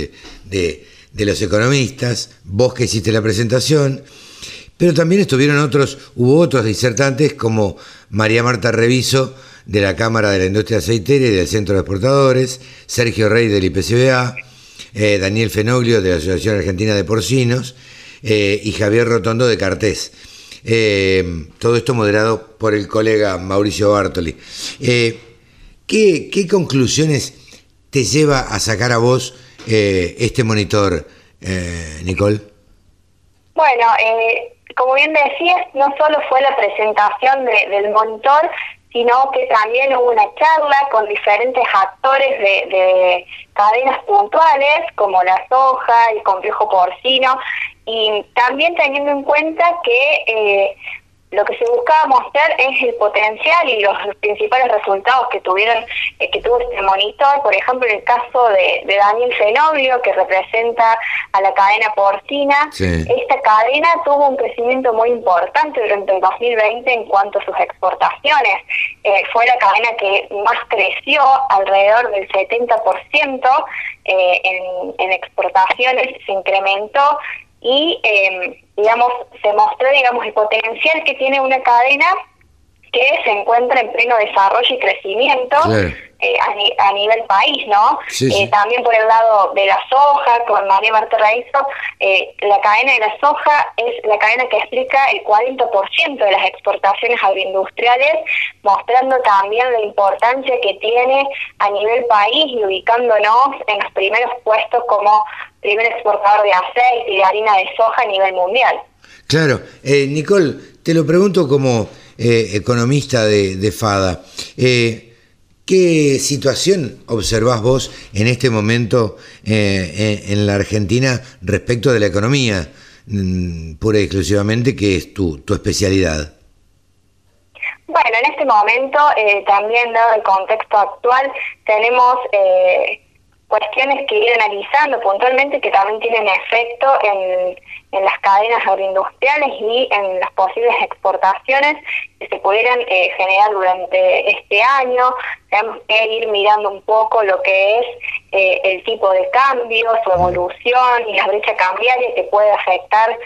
de, de los economistas, vos que hiciste la presentación. Pero también estuvieron otros, hubo otros disertantes como María Marta Reviso de la Cámara de la Industria Aceitera y del Centro de Exportadores, Sergio Rey del IPCBA, eh, Daniel Fenoglio de la Asociación Argentina de Porcinos eh, y Javier Rotondo de Cartés. Eh, todo esto moderado por el colega Mauricio Bartoli. ¿qué, ¿Qué conclusiones te lleva a sacar a vos este monitor, Nicole?
Bueno, como bien decías, no solo fue la presentación del monitor, sino que también hubo una charla con diferentes actores de, cadenas puntuales, como la soja, el complejo porcino, y también teniendo en cuenta que eh, lo que se buscaba mostrar es el potencial y los principales resultados que tuvieron eh, que tuvo este monitor. Por ejemplo en el caso de, Daniel Fenoglio que representa a la cadena porcina. Esta cadena tuvo un crecimiento muy importante durante el 2020 en cuanto a sus exportaciones. Eh, fue la cadena que más creció alrededor del 70% eh, en, en exportaciones. Se incrementó y, eh, digamos, se mostró, digamos, el potencial que tiene una cadena que se encuentra en pleno desarrollo y crecimiento eh, a, nivel país, ¿no? Eh, también por el lado de la soja, con María Marta Raizo, eh, la cadena de la soja es la cadena que explica el 40% de las exportaciones agroindustriales, mostrando también la importancia que tiene a nivel país y ubicándonos en los primeros puestos como primer exportador de aceite y de harina de soja a nivel mundial.
Claro, Nicole, te lo pregunto como eh, economista de, FADA. Eh, ¿Qué situación observás vos en este momento eh, en la Argentina respecto de la economía, mm, pura y exclusivamente, que es tu, tu especialidad?
Bueno, en este momento, también dado el contexto actual, tenemos cuestiones que ir analizando puntualmente que también tienen efecto en, en las cadenas agroindustriales y en las posibles exportaciones que se pudieran eh, generar durante este año. Tenemos que ir mirando un poco lo que es eh, el tipo de cambio, su evolución y la brecha cambiaria que puede afectar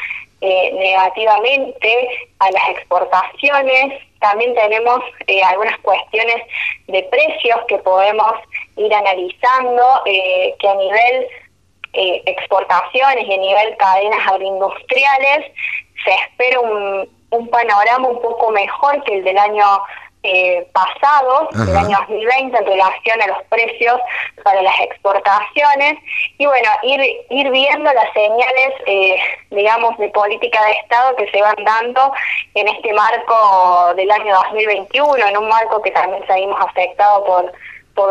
eh, negativamente a las exportaciones. También tenemos algunas cuestiones de precios que podemos ir analizando, que a nivel eh, exportaciones y a nivel cadenas agroindustriales, se espera un, un panorama un poco mejor que el del año eh, pasado, el año 2020, en relación a los precios para las exportaciones. Y bueno, ir, ir viendo las señales, eh, digamos, de política de Estado que se van dando en este marco del año 2021, en un marco que también seguimos afectado por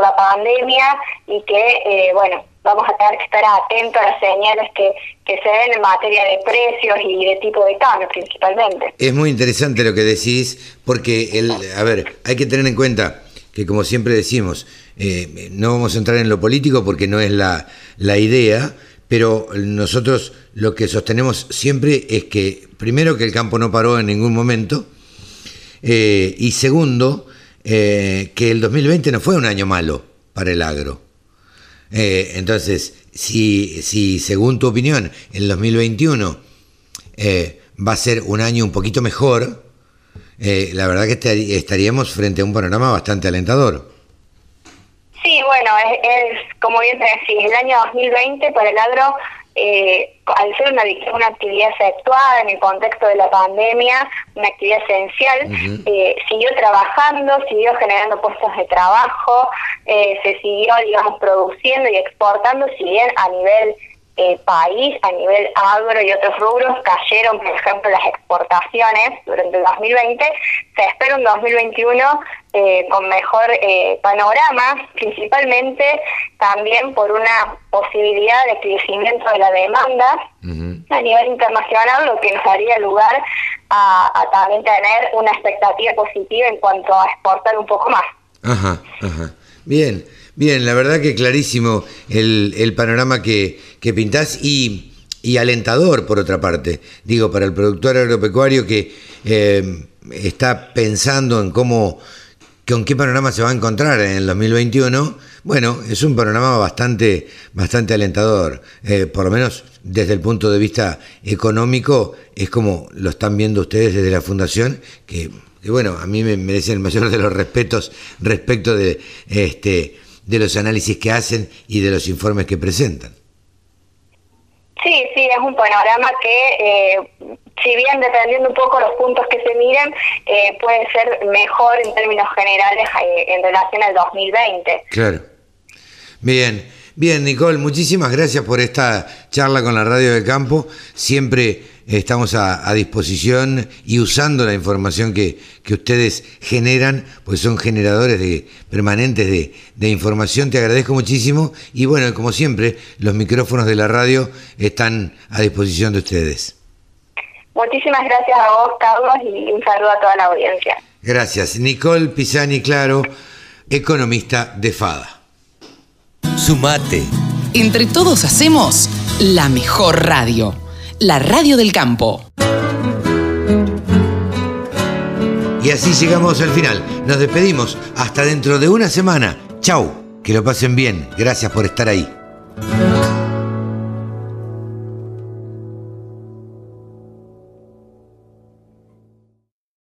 la pandemia y que, eh, bueno, vamos a tener que estar atentos a las señales que, se ven en materia de precios y de tipo de cambio principalmente.
Es muy interesante lo que decís, porque, el, a ver, hay que tener en cuenta que como siempre decimos, eh, no vamos a entrar en lo político porque no es la, la idea, pero nosotros lo que sostenemos siempre es que, primero, que el campo no paró en ningún momento, eh, y segundo, eh, que el 2020 no fue un año malo para el agro. Eh, entonces, si, si según tu opinión el 2021 eh, va a ser un año un poquito mejor, la verdad que estaríamos frente a un panorama bastante alentador.
Sí, bueno, es, como bien te decís, el año 2020 para el agro eh, al ser una, una actividad efectuada en el contexto de la pandemia, una actividad esencial, eh, siguió trabajando, siguió generando puestos de trabajo, eh, se siguió, digamos, produciendo y exportando, si bien a nivel eh, país, a nivel agro y otros rubros, cayeron, por ejemplo, las exportaciones durante el 2020. Se espera un 2021 eh, con mejor eh, panorama, principalmente también por una posibilidad de crecimiento de la demanda a nivel internacional, lo que nos daría lugar a, a también tener una expectativa positiva en cuanto a exportar un poco más.
Ajá, ajá. Bien. Bien, la verdad que clarísimo el, el panorama que, que pintás y, y, alentador por otra parte. Digo, para el productor agropecuario que eh, está pensando en cómo, con qué panorama se va a encontrar en el 2021, bueno, es un panorama bastante, bastante alentador. Eh, por lo menos desde el punto de vista económico, es como lo están viendo ustedes desde la Fundación, que, que bueno, a mí me merecen el mayor de los respetos respecto de este de los análisis que hacen y de los informes que presentan.
Sí, sí, es un panorama que, eh, si bien dependiendo un poco los puntos que se miren, eh, puede ser mejor en términos generales eh, en relación al 2020.
Claro. Bien, bien, Nicole, muchísimas gracias por esta charla con la Radio del Campo. Siempre estamos a, disposición y usando la información que, que, ustedes generan, pues son generadores de, permanentes de, de, información. Te agradezco muchísimo y bueno, como siempre, los micrófonos de la radio están a disposición de ustedes.
Muchísimas gracias a vos, Carlos, y un saludo a toda la audiencia.
Gracias. Nicole Pisani Claro, economista de FADA.
Sumate. Entre todos hacemos la mejor radio la radio del campo.
Y así llegamos al final. Nos despedimos hasta dentro de una semana. Chau, que lo pasen bien. Gracias por estar ahí.